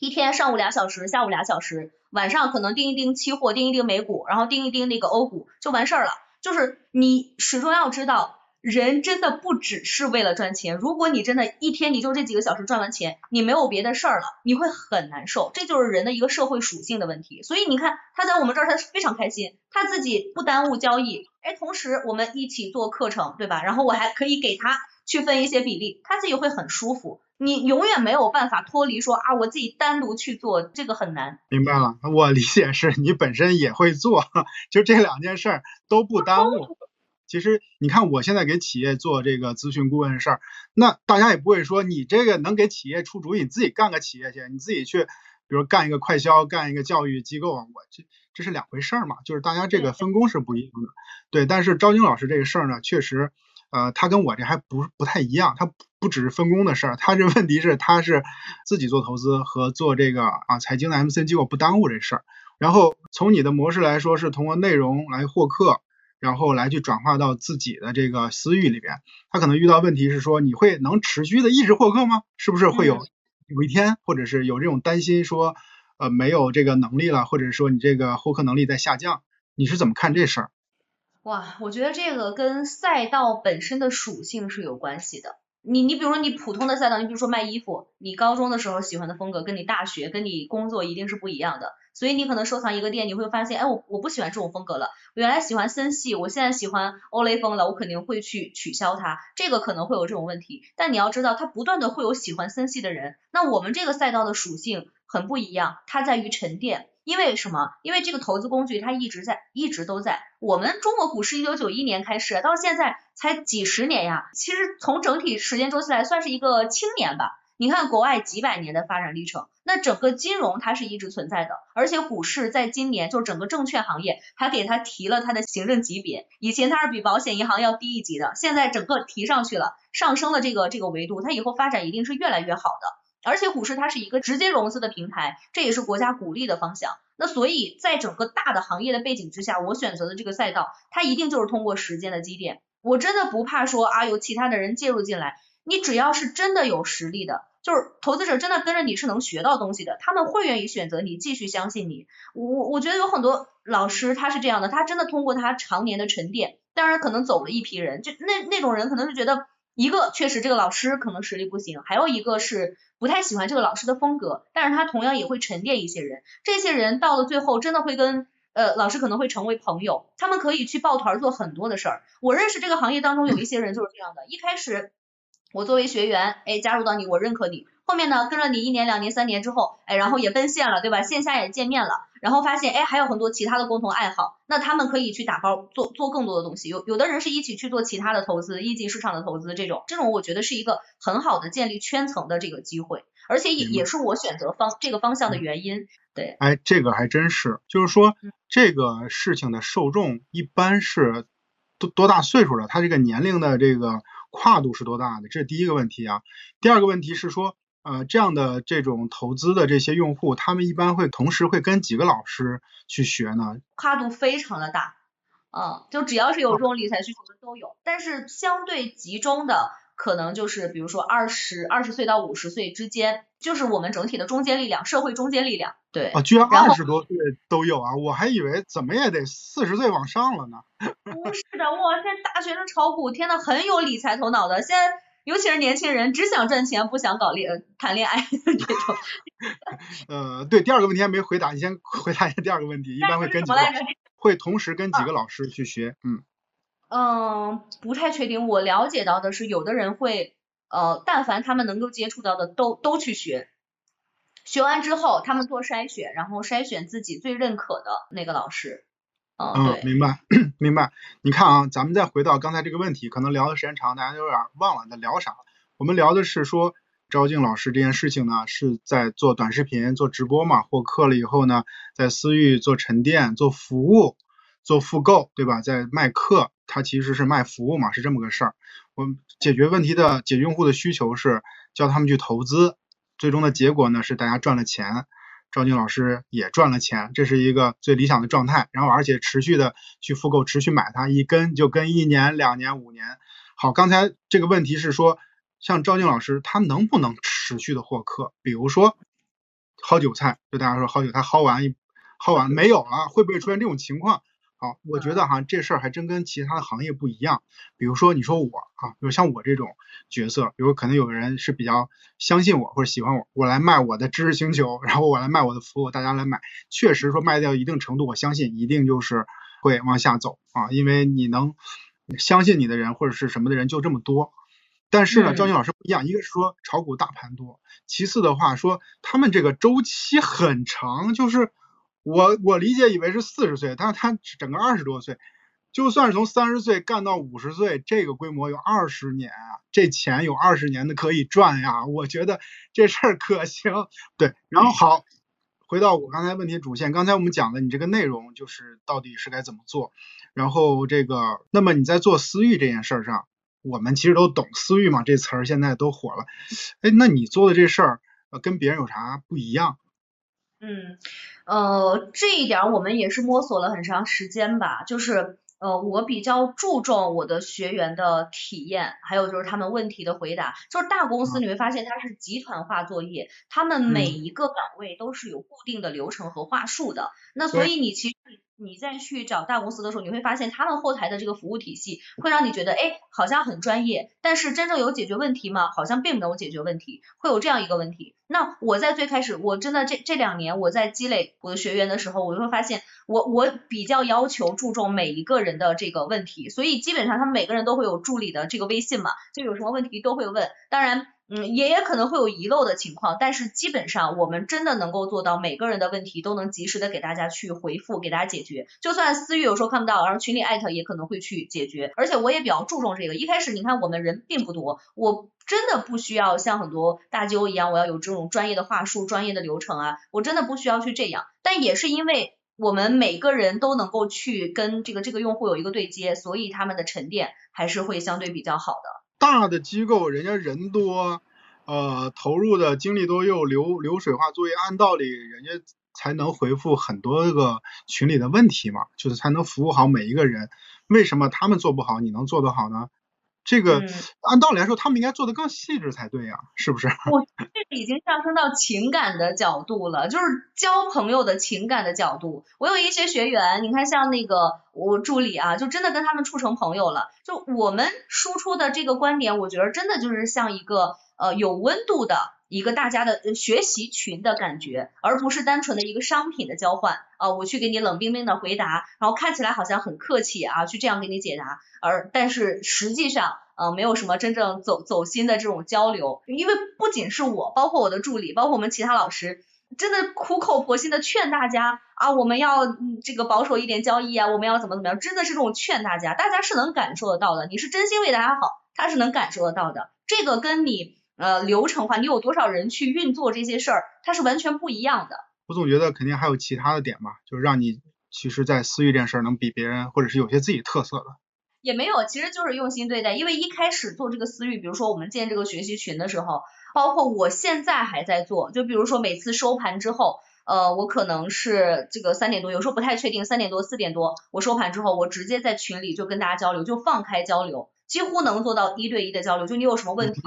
一天上午俩小时，下午俩小时，晚上可能盯一盯期货，盯一盯美股，然后盯一盯那个欧股，就完事儿了。就是你始终要知道，人真的不只是为了赚钱。如果你真的一天你就这几个小时赚完钱，你没有别的事儿了，你会很难受。这就是人的一个社会属性的问题。所以你看他在我们这儿，他非常开心，他自己不耽误交易，哎，同时我们一起做课程，对吧？然后我还可以给他去分一些比例，他自己会很舒服。你永远没有办法脱离说啊，我自己单独去做这个很难。明白了，我理解是你本身也会做，就这两件事儿都不耽误。其实你看，我现在给企业做这个咨询顾问的事儿，那大家也不会说你这个能给企业出主意，你自己干个企业去，你自己去，比如干一个快销，干一个教育机构，我这这是两回事儿嘛，就是大家这个分工是不一样的。对，但是招金老师这个事儿呢，确实。呃，他跟我这还不不太一样，他不只是分工的事儿，他这问题是他是自己做投资和做这个啊财经的 MCN 机构不耽误这事儿。然后从你的模式来说，是通过内容来获客，然后来去转化到自己的这个私域里边。他可能遇到问题是说，你会能持续的一直获客吗？是不是会有有一天，或者是有这种担心说，呃，没有这个能力了，或者说你这个获客能力在下降？你是怎么看这事儿？哇，我觉得这个跟赛道本身的属性是有关系的。你你比如说你普通的赛道，你比如说卖衣服，你高中的时候喜欢的风格跟你大学跟你工作一定是不一样的。所以你可能收藏一个店，你会发现，哎，我我不喜欢这种风格了，我原来喜欢森系，我现在喜欢欧雷风了，我肯定会去取消它，这个可能会有这种问题。但你要知道，它不断的会有喜欢森系的人，那我们这个赛道的属性很不一样，它在于沉淀。因为什么？因为这个投资工具它一直在，一直都在。我们中国股市一九九一年开始，到现在才几十年呀，其实从整体时间周期来算是一个青年吧。你看国外几百年的发展历程，那整个金融它是一直存在的，而且股市在今年就是整个证券行业还给它提了它的行政级别，以前它是比保险银行要低一级的，现在整个提上去了，上升了这个这个维度，它以后发展一定是越来越好的。而且股市它是一个直接融资的平台，这也是国家鼓励的方向。那所以在整个大的行业的背景之下，我选择的这个赛道，它一定就是通过时间的积淀。我真的不怕说啊有其他的人介入进来，你只要是真的有实力的，就是投资者真的跟着你是能学到东西的，他们会愿意选择你，继续相信你。我我觉得有很多老师他是这样的，他真的通过他常年的沉淀，当然可能走了一批人，就那那种人可能是觉得。一个确实这个老师可能实力不行，还有一个是不太喜欢这个老师的风格，但是他同样也会沉淀一些人，这些人到了最后真的会跟呃老师可能会成为朋友，他们可以去抱团做很多的事儿。我认识这个行业当中有一些人就是这样的，一开始我作为学员，哎加入到你，我认可你。后面呢，跟了你一年、两年、三年之后，哎，然后也奔现了，对吧？线下也见面了，然后发现，哎，还有很多其他的共同爱好，那他们可以去打包做做更多的东西。有有的人是一起去做其他的投资，一级市场的投资，这种这种我觉得是一个很好的建立圈层的这个机会，而且也也是我选择方这个方向的原因。对，哎，这个还真是，就是说这个事情的受众一般是多多大岁数了？他这个年龄的这个跨度是多大的？这是第一个问题啊。第二个问题是说。呃，这样的这种投资的这些用户，他们一般会同时会跟几个老师去学呢？跨度非常的大，嗯，就只要是有这种理财需求的都有，但是相对集中的可能就是比如说二十二十岁到五十岁之间，就是我们整体的中坚力量，社会中坚力量。对，啊，居然二十多岁都有啊，我还以为怎么也得四十岁往上了呢。不是的，哇，现在大学生炒股，天呐，很有理财头脑的，现在。尤其是年轻人只想赚钱不想搞恋谈恋爱 这种。呃，对，第二个问题还没回答，你先回答一下第二个问题。一般会跟几个？会同时跟几个老师去学？嗯。嗯，不太确定。我了解到的是，有的人会呃，但凡他们能够接触到的都都去学，学完之后他们做筛选，然后筛选自己最认可的那个老师。嗯，明白，明白。你看啊，咱们再回到刚才这个问题，可能聊的时间长，大家有点忘了在聊啥。我们聊的是说，赵静老师这件事情呢，是在做短视频、做直播嘛，获客了以后呢，在私域做沉淀、做服务、做复购，对吧？在卖课，它其实是卖服务嘛，是这么个事儿。我们解决问题的、解决用户的需求是叫他们去投资，最终的结果呢是大家赚了钱。赵静老师也赚了钱，这是一个最理想的状态。然后而且持续的去复购，持续买它，一根就跟一年、两年、五年。好，刚才这个问题是说，像赵静老师，他能不能持续的获客？比如说薅韭菜，就大家说薅韭菜薅完一薅完没有了，会不会出现这种情况？好，我觉得哈，这事儿还真跟其他的行业不一样。比如说，你说我啊，比如像我这种角色，比如可能有的人是比较相信我或者喜欢我，我来卖我的知识星球，然后我来卖我的服务，大家来买，确实说卖掉一定程度，我相信一定就是会往下走啊，因为你能相信你的人或者是什么的人就这么多。但是呢，赵静老师不一样，一个是说炒股大盘多，其次的话说他们这个周期很长，就是。我我理解以为是四十岁，但是他整个二十多岁，就算是从三十岁干到五十岁，这个规模有二十年啊，这钱有二十年的可以赚呀，我觉得这事儿可行。对，然后好，回到我刚才问题主线，刚才我们讲的你这个内容就是到底是该怎么做，然后这个，那么你在做私域这件事儿上，我们其实都懂私域嘛，这词儿现在都火了，哎，那你做的这事儿跟别人有啥不一样？嗯，呃，这一点我们也是摸索了很长时间吧，就是呃，我比较注重我的学员的体验，还有就是他们问题的回答。就是大公司你会发现它是集团化作业，他们每一个岗位都是有固定的流程和话术的。那所以你其实你再去找大公司的时候，你会发现他们后台的这个服务体系会让你觉得，哎，好像很专业，但是真正有解决问题吗？好像并没有解决问题，会有这样一个问题。那我在最开始，我真的这这两年我在积累我的学员的时候，我就会发现，我我比较要求注重每一个人的这个问题，所以基本上他们每个人都会有助理的这个微信嘛，就有什么问题都会问。当然。嗯，也也可能会有遗漏的情况，但是基本上我们真的能够做到每个人的问题都能及时的给大家去回复，给大家解决。就算私域有时候看不到，然后群里艾特也可能会去解决。而且我也比较注重这个，一开始你看我们人并不多，我真的不需要像很多大纠一样，我要有这种专业的话术、专业的流程啊，我真的不需要去这样。但也是因为我们每个人都能够去跟这个这个用户有一个对接，所以他们的沉淀还是会相对比较好的。大的机构人家人多，呃，投入的精力多又流流水化作业，按道理人家才能回复很多个群里的问题嘛，就是才能服务好每一个人。为什么他们做不好，你能做得好呢？这个按道理来说，他们应该做的更细致才对呀，是不是？我这个已经上升到情感的角度了，就是交朋友的情感的角度。我有一些学员，你看像那个我助理啊，就真的跟他们处成朋友了。就我们输出的这个观点，我觉得真的就是像一个呃有温度的。一个大家的学习群的感觉，而不是单纯的一个商品的交换啊，我去给你冷冰冰的回答，然后看起来好像很客气啊，去这样给你解答，而但是实际上呃没有什么真正走走心的这种交流，因为不仅是我，包括我的助理，包括我们其他老师，真的苦口婆心的劝大家啊，我们要这个保守一点交易啊，我们要怎么怎么样，真的是这种劝大家，大家是能感受得到的，你是真心为大家好，他是能感受得到的，这个跟你。呃，流程化，你有多少人去运作这些事儿，它是完全不一样的。我总觉得肯定还有其他的点吧，就是让你其实，在私域这件事儿能比别人，或者是有些自己特色的。也没有，其实就是用心对待。因为一开始做这个私域，比如说我们建这个学习群的时候，包括我现在还在做，就比如说每次收盘之后，呃，我可能是这个三点多，有时候不太确定，三点多四点多，我收盘之后，我直接在群里就跟大家交流，就放开交流，几乎能做到一对一的交流。就你有什么问题？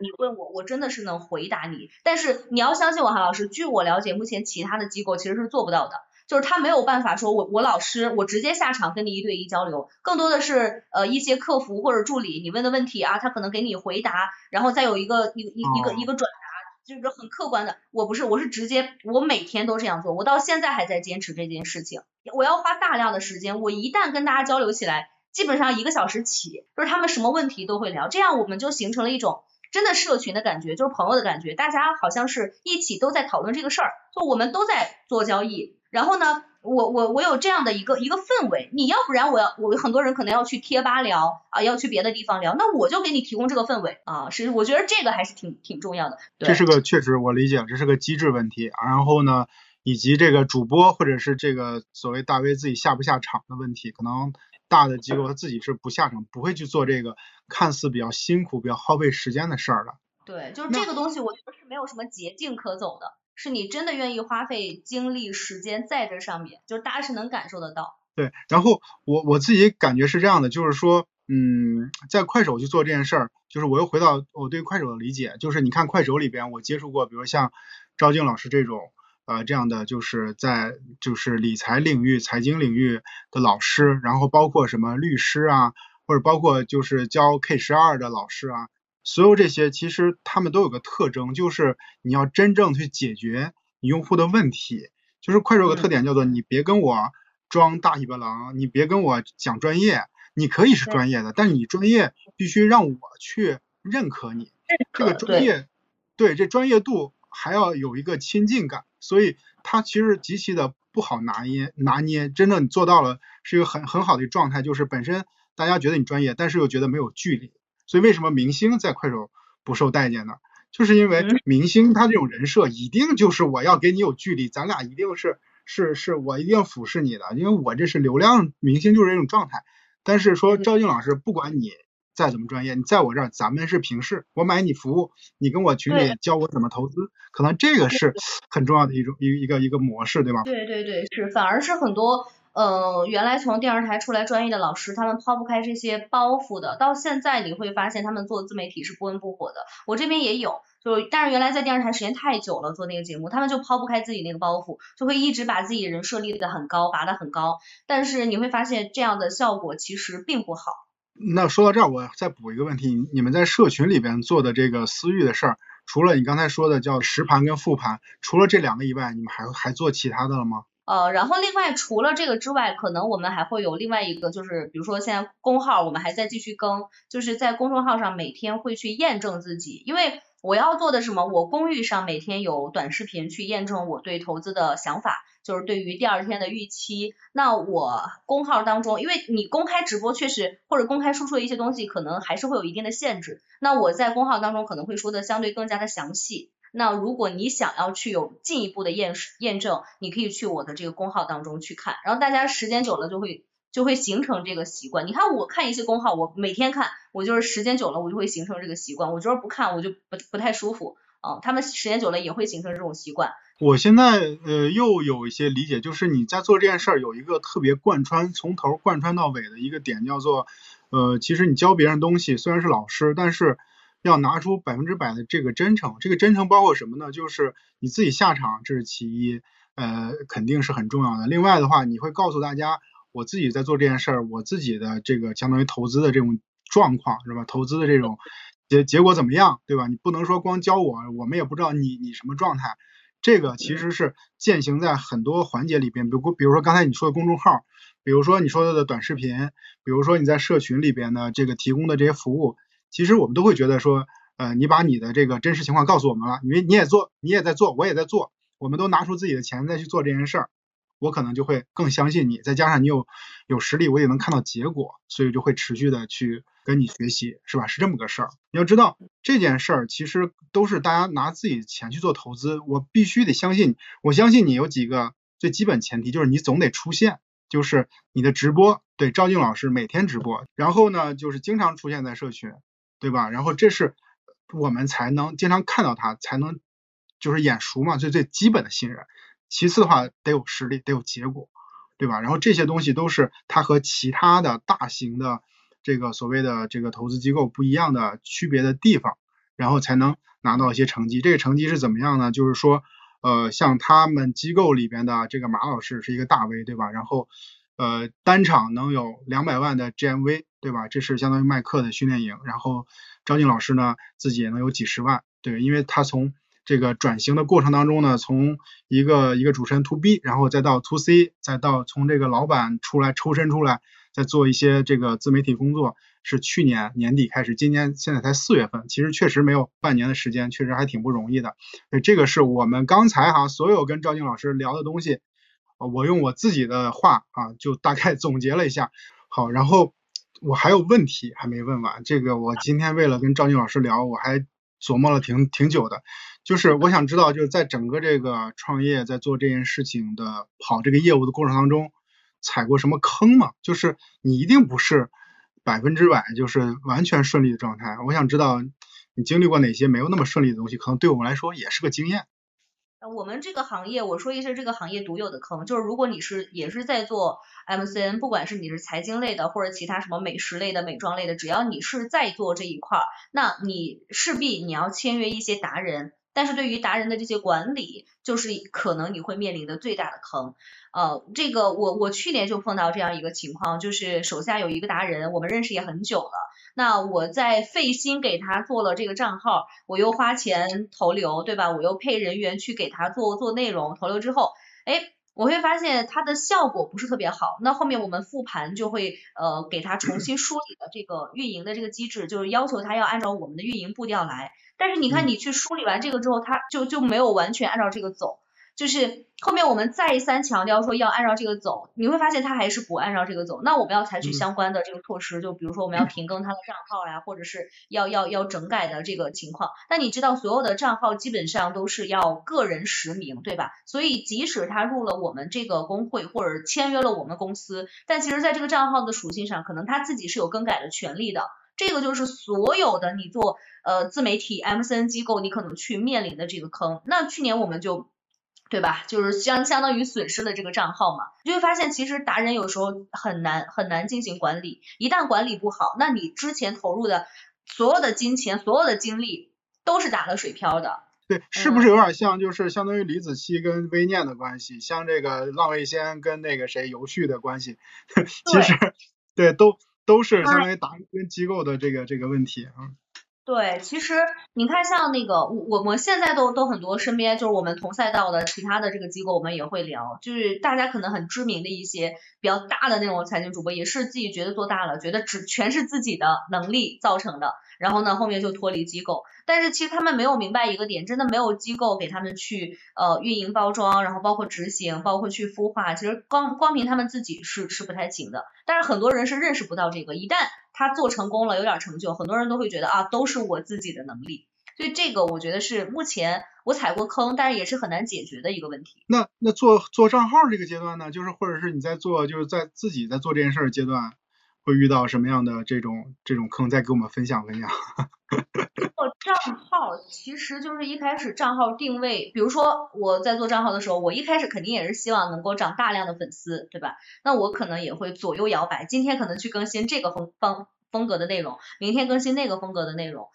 你问我，我真的是能回答你，但是你要相信我，韩老师。据我了解，目前其他的机构其实是做不到的，就是他没有办法说我我老师我直接下场跟你一对一交流，更多的是呃一些客服或者助理，你问的问题啊，他可能给你回答，然后再有一个一一一个一个转达，就是很客观的。我不是，我是直接，我每天都这样做，我到现在还在坚持这件事情。我要花大量的时间，我一旦跟大家交流起来，基本上一个小时起，就是他们什么问题都会聊，这样我们就形成了一种。真的社群的感觉，就是朋友的感觉，大家好像是一起都在讨论这个事儿，就我们都在做交易。然后呢，我我我有这样的一个一个氛围，你要不然我要我很多人可能要去贴吧聊啊，要去别的地方聊，那我就给你提供这个氛围啊，是我觉得这个还是挺挺重要的。这是个确实我理解，这是个机制问题。然后呢，以及这个主播或者是这个所谓大 V 自己下不下场的问题，可能。大的机构他自己是不下场，不会去做这个看似比较辛苦、比较耗费时间的事儿的。对，就是这个东西，我觉得是没有什么捷径可走的，是你真的愿意花费精力、时间在这上面，就是大家是能感受得到。对，然后我我自己感觉是这样的，就是说，嗯，在快手去做这件事儿，就是我又回到我对快手的理解，就是你看快手里边，我接触过，比如像赵静老师这种。呃，这样的就是在就是理财领域、财经领域的老师，然后包括什么律师啊，或者包括就是教 K 十二的老师啊，所有这些其实他们都有个特征，就是你要真正去解决你用户的问题。就是快手有个特点叫做你别跟我装大尾巴狼，你别跟我讲专业，你可以是专业的，但是你专业必须让我去认可你这个专业，对这专业度还要有一个亲近感。所以它其实极其的不好拿捏，拿捏真正你做到了是一个很很好的状态，就是本身大家觉得你专业，但是又觉得没有距离。所以为什么明星在快手不受待见呢？就是因为明星他这种人设一定就是我要给你有距离，咱俩一定是是是我一定要俯视你的，因为我这是流量明星就是这种状态。但是说赵静老师，不管你。再怎么专业，你在我这儿，咱们是平视，我买你服务，你跟我群里教我怎么投资，可能这个是很重要的一种一一个一个模式，对吧？对对对，是，反而是很多呃原来从电视台出来专业的老师，他们抛不开这些包袱的，到现在你会发现他们做自媒体是不温不火的。我这边也有。就但是原来在电视台时间太久了，做那个节目，他们就抛不开自己那个包袱，就会一直把自己人设立得很高，拔得很高。但是你会发现这样的效果其实并不好。那说到这儿，我再补一个问题，你们在社群里边做的这个私域的事儿，除了你刚才说的叫实盘跟复盘，除了这两个以外，你们还还做其他的了吗？呃，然后另外除了这个之外，可能我们还会有另外一个，就是比如说现在公号我们还在继续更，就是在公众号上每天会去验证自己，因为我要做的什么，我公寓上每天有短视频去验证我对投资的想法，就是对于第二天的预期。那我公号当中，因为你公开直播确实或者公开输出的一些东西，可能还是会有一定的限制。那我在公号当中可能会说的相对更加的详细。那如果你想要去有进一步的验验证，你可以去我的这个公号当中去看，然后大家时间久了就会就会形成这个习惯。你看我看一些公号，我每天看，我就是时间久了我就会形成这个习惯。我就是不看我就不不太舒服啊，他们时间久了也会形成这种习惯。我现在呃又有一些理解，就是你在做这件事儿有一个特别贯穿从头贯穿到尾的一个点，叫做呃其实你教别人东西虽然是老师，但是。要拿出百分之百的这个真诚，这个真诚包括什么呢？就是你自己下场，这是其一，呃，肯定是很重要的。另外的话，你会告诉大家，我自己在做这件事儿，我自己的这个相当于投资的这种状况，是吧？投资的这种结结果怎么样，对吧？你不能说光教我，我们也不知道你你什么状态。这个其实是践行在很多环节里边，比如比如说刚才你说的公众号，比如说你说的短视频，比如说你在社群里边的这个提供的这些服务。其实我们都会觉得说，呃，你把你的这个真实情况告诉我们了，因为你也做，你也在做，我也在做，我们都拿出自己的钱再去做这件事儿，我可能就会更相信你。再加上你有有实力，我也能看到结果，所以就会持续的去跟你学习，是吧？是这么个事儿。你要知道这件事儿其实都是大家拿自己钱去做投资，我必须得相信，我相信你有几个最基本前提，就是你总得出现，就是你的直播，对，赵静老师每天直播，然后呢，就是经常出现在社群。对吧？然后这是我们才能经常看到他，才能就是眼熟嘛，最最基本的信任。其次的话，得有实力，得有结果，对吧？然后这些东西都是他和其他的大型的这个所谓的这个投资机构不一样的区别的地方，然后才能拿到一些成绩。这个成绩是怎么样呢？就是说，呃，像他们机构里边的这个马老师是一个大 V，对吧？然后。呃，单场能有两百万的 GMV，对吧？这是相当于卖课的训练营。然后张静老师呢，自己也能有几十万，对，因为他从这个转型的过程当中呢，从一个一个主持人 To B，然后再到 To C，再到从这个老板出来抽身出来，再做一些这个自媒体工作，是去年年底开始，今年现在才四月份，其实确实没有半年的时间，确实还挺不容易的。这个是我们刚才哈所有跟赵静老师聊的东西。我用我自己的话啊，就大概 总结了一下。好，然后我还有问题还没问完。这个我今天为了跟赵静老师聊，我还琢磨了挺挺久的。就是我想知道，就是在整个这个创业在做这件事情的跑这个业务的过程当中，踩过什么坑吗？就是你一定不是百分之百就是完全顺利的状态。我想知道你经历过哪些没有那么顺利的东西，可能对我们来说也是个经验。我们这个行业，我说一下这个行业独有的坑，就是如果你是也是在做 MCN，不管是你是财经类的或者其他什么美食类的、美妆类的，只要你是在做这一块儿，那你势必你要签约一些达人，但是对于达人的这些管理，就是可能你会面临的最大的坑。呃，这个我我去年就碰到这样一个情况，就是手下有一个达人，我们认识也很久了。那我在费心给他做了这个账号，我又花钱投流，对吧？我又配人员去给他做做内容，投流之后，哎，我会发现它的效果不是特别好。那后面我们复盘就会呃给它重新梳理了这个运营的这个机制，就是要求它要按照我们的运营步调来。但是你看你去梳理完这个之后，它就就没有完全按照这个走。就是后面我们再三强调说要按照这个走，你会发现他还是不按照这个走。那我们要采取相关的这个措施，就比如说我们要停更他的账号呀，或者是要要要整改的这个情况。但你知道所有的账号基本上都是要个人实名，对吧？所以即使他入了我们这个工会或者签约了我们公司，但其实在这个账号的属性上，可能他自己是有更改的权利的。这个就是所有的你做呃自媒体 MCN 机构你可能去面临的这个坑。那去年我们就。对吧？就是相相当于损失了这个账号嘛，就会发现其实达人有时候很难很难进行管理，一旦管理不好，那你之前投入的所有的金钱、所有的精力都是打了水漂的。对，是不是有点像就是相当于李子柒跟微念的关系，像这个浪味仙跟那个谁游旭的关系，其实对都都是相当于打跟机构的这个这个问题啊。对，其实你看，像那个我我们现在都都很多身边就是我们同赛道的其他的这个机构，我们也会聊，就是大家可能很知名的一些比较大的那种财经主播，也是自己觉得做大了，觉得只全是自己的能力造成的，然后呢后面就脱离机构，但是其实他们没有明白一个点，真的没有机构给他们去呃运营包装，然后包括执行，包括去孵化，其实光光凭他们自己是是不太行的，但是很多人是认识不到这个，一旦他做成功了，有点成就，很多人都会觉得啊，都是我自己的能力。所以这个我觉得是目前我踩过坑，但是也是很难解决的一个问题。那那做做账号这个阶段呢，就是或者是你在做，就是在自己在做这件事儿阶段，会遇到什么样的这种这种坑？再给我们分享分享。做账号其实就是一开始账号定位，比如说我在做账号的时候，我一开始肯定也是希望能够涨大量的粉丝，对吧？那我可能也会左右摇摆，今天可能去更新这个风风风格的内容，明天更新那个风格的内容，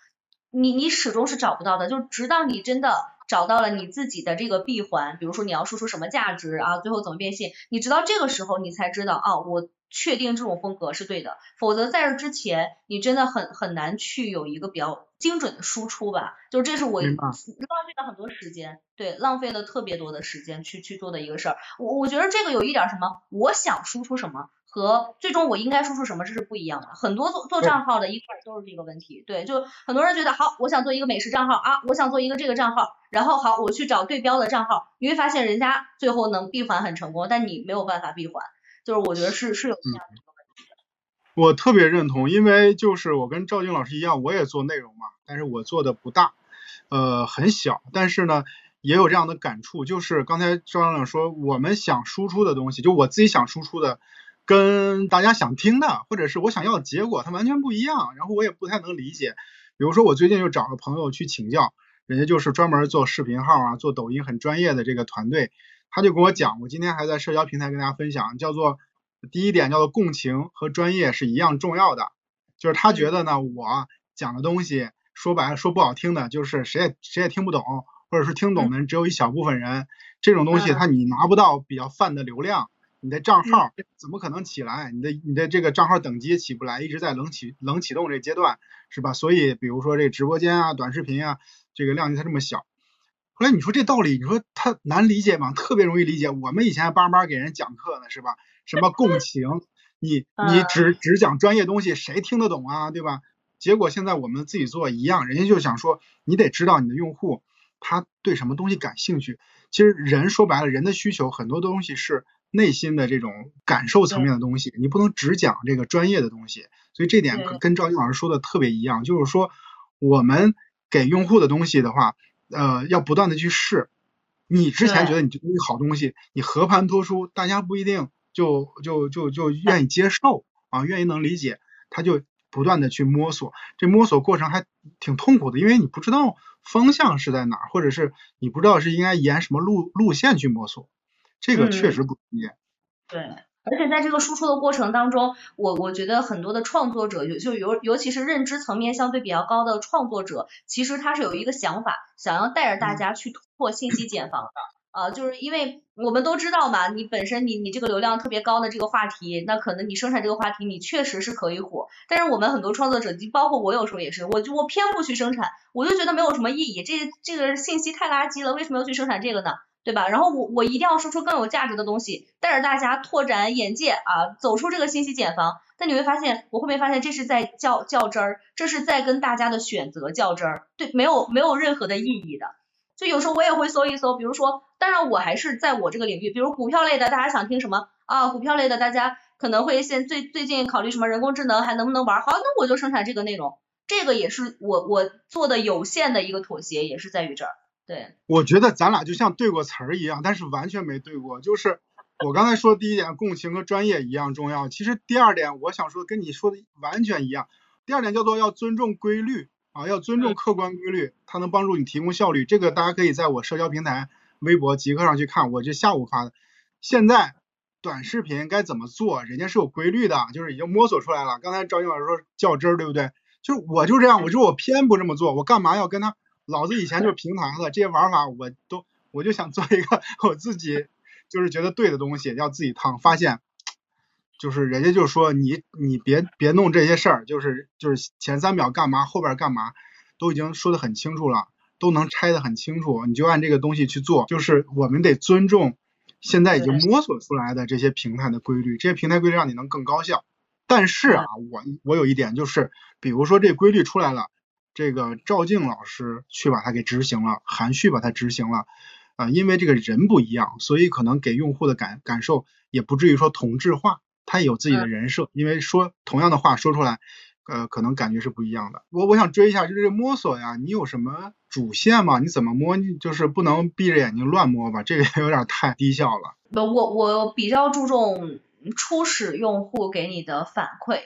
你你始终是找不到的，就直到你真的找到了你自己的这个闭环，比如说你要输出什么价值啊，最后怎么变现，你直到这个时候你才知道啊，我确定这种风格是对的，否则在这之前你真的很很难去有一个比较精准的输出吧，就这是我浪费了很多时间，对，浪费了特别多的时间去去做的一个事儿。我我觉得这个有一点什么，我想输出什么和最终我应该输出什么这是不一样的。很多做做账号的一开始都是这个问题，对，就很多人觉得好，我想做一个美食账号啊，我想做一个这个账号，然后好，我去找对标的账号，你会发现人家最后能闭环很成功，但你没有办法闭环，就是我觉得是是有这样的一个问题的。我特别认同，因为就是我跟赵静老师一样，我也做内容嘛，但是我做的不大，呃，很小，但是呢，也有这样的感触，就是刚才赵校长说，我们想输出的东西，就我自己想输出的，跟大家想听的，或者是我想要的结果，它完全不一样，然后我也不太能理解。比如说，我最近就找个朋友去请教，人家就是专门做视频号啊，做抖音很专业的这个团队，他就跟我讲，我今天还在社交平台跟大家分享，叫做第一点叫做共情和专业是一样重要的，就是他觉得呢，我讲的东西说白了说不好听的，就是谁也谁也听不懂，或者是听懂的人只有一小部分人，这种东西嗯他你拿不到比较泛的流量，你的账号怎么可能起来？你的你的这个账号等级也起不来，一直在冷启冷启动这阶段，是吧？所以比如说这直播间啊、短视频啊，这个量级它这么小。后来你说这道理，你说他难理解吗？特别容易理解。我们以前巴巴给人讲课呢，是吧？什么 共情，你你嗯只只讲专业东西，谁听得懂啊？对吧？结果现在我们自己做一样，人家就想说，你得知道你的用户他对什么东西感兴趣。其实人说白了，人的需求很多东西是内心的这种感受层面的东西，你不能只讲这个专业的东西。所以这点跟跟赵静老师说的特别一样，就是说我们给用户的东西的话，呃，要不断的去试。你之前觉得你这东西好东西，你和盘托出，大家不一定就就就就愿意接受啊，愿意能理解，他就不断的去摸索，这摸索过程还挺痛苦的，因为你不知道方向是在哪儿，或者是你不知道是应该沿什么路路线去摸索，这个确嗯。实不容易。对，而且在这个输出的过程当中，我我觉得很多的创作者，尤就尤尤其是认知层面相对比较高的创作者，其实他是有一个想法，想要带着大家去突破信息茧房的。啊，就是因为我们都知道嘛，你本身你你这个流量特别高的这个话题，那可能你生产这个话题，你确实是可以火。但是我们很多创作者，包括我有时候也是，我就我偏不去生产，我就觉得没有什么意义，这这个信息太垃圾了，为什么要去生产这个呢？对吧？然后我我一定要说出更有价值的东西，带着大家拓展眼界啊，走出这个信息茧房。但你会发现，我后面发现这是在较较真儿，这是在跟大家的选择较真儿，对，没有没有任何的意义的。就有时候我也会搜一搜，比如说，当然我还是在我这个领域，比如股票类的，大家想听什么啊？股票类的，大家可能会现最最近考虑什么人工智能，还能不能玩？好，那我就生产这个内容。这个也是我我做的有限的一个妥协，也是在于这儿。对，我觉得咱俩就像对过词儿一样，但是完全没对过。就是我刚才说第一点，共情和专业一样重要。其实第二点，我想说跟你说的完全一样。第二点叫做要尊重规律啊，要尊重嗯客观规律，它能帮助你提供效率。这个大家可以在我社交平台、微博、极客上去看，我这下午发的。现在短视频该怎么做，人家是有规律的，就是已经摸索出来了。刚才赵英老师说较真儿，对不对？就是我就这样，我就我偏不这么做，我干嘛要跟他老子以前就是平台的这些玩法，我都我就想做一个 我自己就是觉得对的东西，要自己趟，发现就是人家就说你你别别弄这些事儿，就是就是前三秒干嘛，后边干嘛，都已经说的很清楚了，都能拆的很清楚，你就按这个东西去做，就是我们得尊重现在已经摸索出来的这些平台的规律，这些平台规律让你能更高效。但是啊，我我有一点就是，比如说这规律出来了，这个赵静老师去把它给执行了，韩旭把它执行了，啊、因为这个人不一样，所以可能给用户的感感受也不至于说同质化，他也有自己的人设，因为说同样的话说出来，呃，可能感觉是不一样的。我我想追一下，就是摸索呀，你有什么主线吗？你怎么摸？你就是不能闭着眼睛乱摸吧，这个有点太低效了。不，我我比较注重初始用户给你的反馈，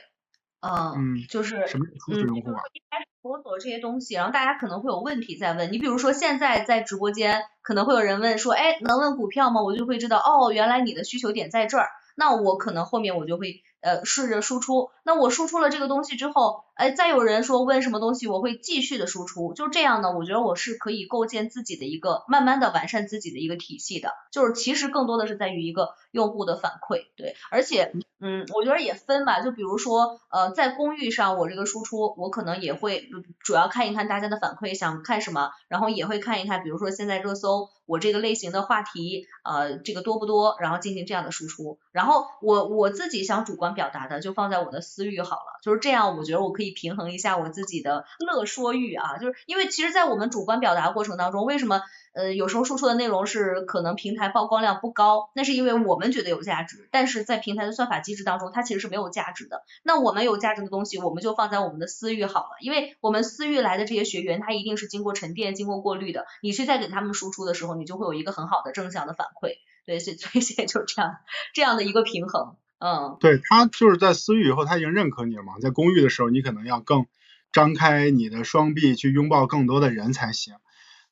嗯，嗯，就是什么是初始用户啊？一开始搜索这些东西，然后大家可能会有问题在问你，比如说现在在直播间可能会有人问说，哎，能问股票吗？我就会知道，哦，原来你的需求点在这儿，那我可能后面我就会呃试着输出，那我输出了这个东西之后，哎，再有人说问什么东西，我会继续的输出，就这样呢，我觉得我是可以构建自己的一个慢慢的完善自己的一个体系的，就是其实更多的是在于一个用户的反馈，对，而且嗯，我觉得也分吧，就比如说呃在公寓上我这个输出，我可能也会嗯主要看一看大家的反馈想看什么，然后也会看一看，比如说现在热搜我这个类型的话题呃这个多不多，然后进行这样的输出，然后我我自己想主观表达的就放在我的私域好了，就是这样，我觉得我可以平衡一下我自己的乐说欲啊，就是因为其实，在我们主观表达过程当中，为什么呃有时候输出的内容是可能平台曝光量不高，那是因为我们觉得有价值，但是在平台的算法机制当中，它其实是没有价值的。那我们有价值的东西，我们就放在我们的私域好了，因为我们私域来的这些学员，他一定是经过沉淀、经过过滤的，你去再给他们输出的时候，你就会有一个很好的正向的反馈。对，所以所以现在就是这样这样的一个平衡，嗯。对他就是在私域以后，他已经认可你了嘛，在公域的时候，你可能要更张开你的双臂去拥抱更多的人才行。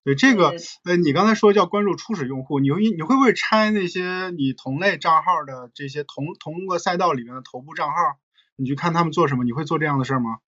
对这个，呃，你刚才说叫关注初始用户，你会你会不会拆那些你同类账号的这些同同个赛道里面的头部账号，你去看他们做什么？你会做这样的事儿吗？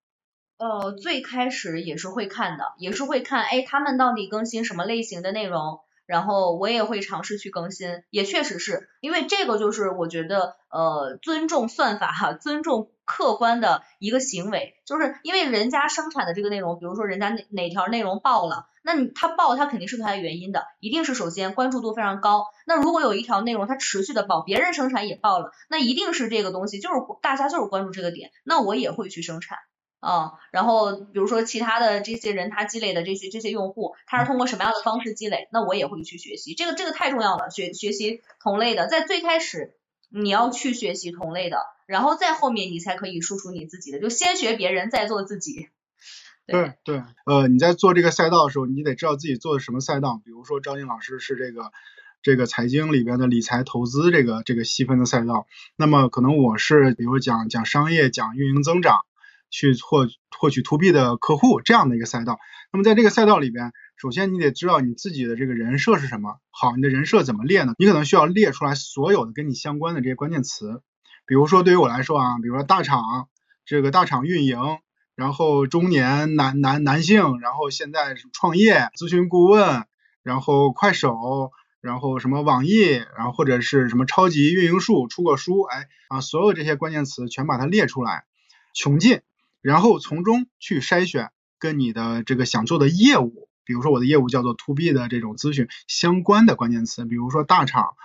呃，最开始也是会看的，也是会看，哎，他们到底更新什么类型的内容，然后我也会尝试去更新，也确实是因为这个就是我觉得呃尊重算法哈，尊重客观的一个行为，就是因为人家生产的这个内容，比如说人家哪哪条内容爆了，那你他爆他肯定是有它的原因的，一定是首先关注度非常高，那如果有一条内容它持续的爆，别人生产也爆了，那一定是这个东西就是大家就是关注这个点，那我也会去生产。啊、然后比如说其他的这些人他积累的这些这些用户，他是通过什么样的方式积累，那我也会去学习，这个这个太重要了，学学习同类的，在最开始你要去学习同类的，然后再后面你才可以输出你自己的，就先学别人再做自己。对对，呃，你在做这个赛道的时候，你得知道自己做的什么赛道。比如说张静老师是这个这个财经里边的理财投资这个这个细分的赛道，那么可能我是比如讲讲商业、讲运营增长，去获获取 to B 的客户这样的一个赛道。那么在这个赛道里边，首先你得知道你自己的这个人设是什么。好，你的人设怎么列呢？你可能需要列出来所有的跟你相关的这些关键词。比如说对于我来说啊，比如说大厂，这个大厂运营。然后中年男男男性，然后现在是创业咨询顾问，然后快手，然后什么网易，然后或者是什么超级运营术出过书，哎啊，所有这些关键词全把它列出来，穷尽，然后从中去筛选跟你的这个想做的业务，比如说我的业务叫做 to B 的这种咨询相关的关键词，比如说大厂，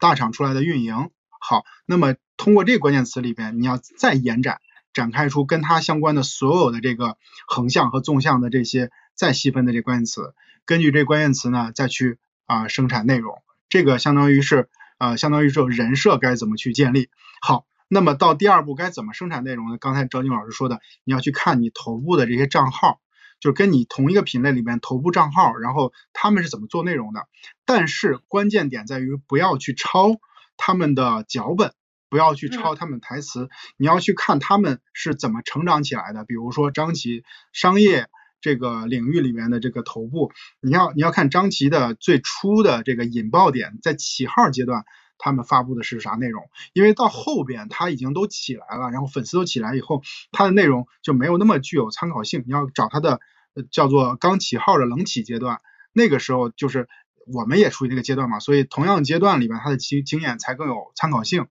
大厂出来的运营，好，那么通过这个关键词里边，你要再延展。展开出跟它相关的所有的这个横向和纵向的这些再细分的这关键词，根据这关键词呢再去啊、生产内容，这个相当于是呃相当于说人设该怎么去建立。好，那么到第二步该怎么生产内容呢？刚才赵静老师说的，你要去看你头部的这些账号，就是跟你同一个品类里面头部账号，然后他们是怎么做内容的。但是关键点在于不要去抄他们的脚本。不要去抄他们台词，嗯、你要去看他们是怎么成长起来的。比如说张琪商业这个领域里面的这个头部，你要你要看张琪的最初的这个引爆点，在起号阶段他们发布的是啥内容，因为到后边他已经都起来了，然后粉丝都起来以后，他的内容就没有那么具有参考性。你要找他的呃叫做刚起号的冷起阶段，那个时候就是我们也处于那个阶段嘛，所以同样阶段里边他的经经验才更有参考性，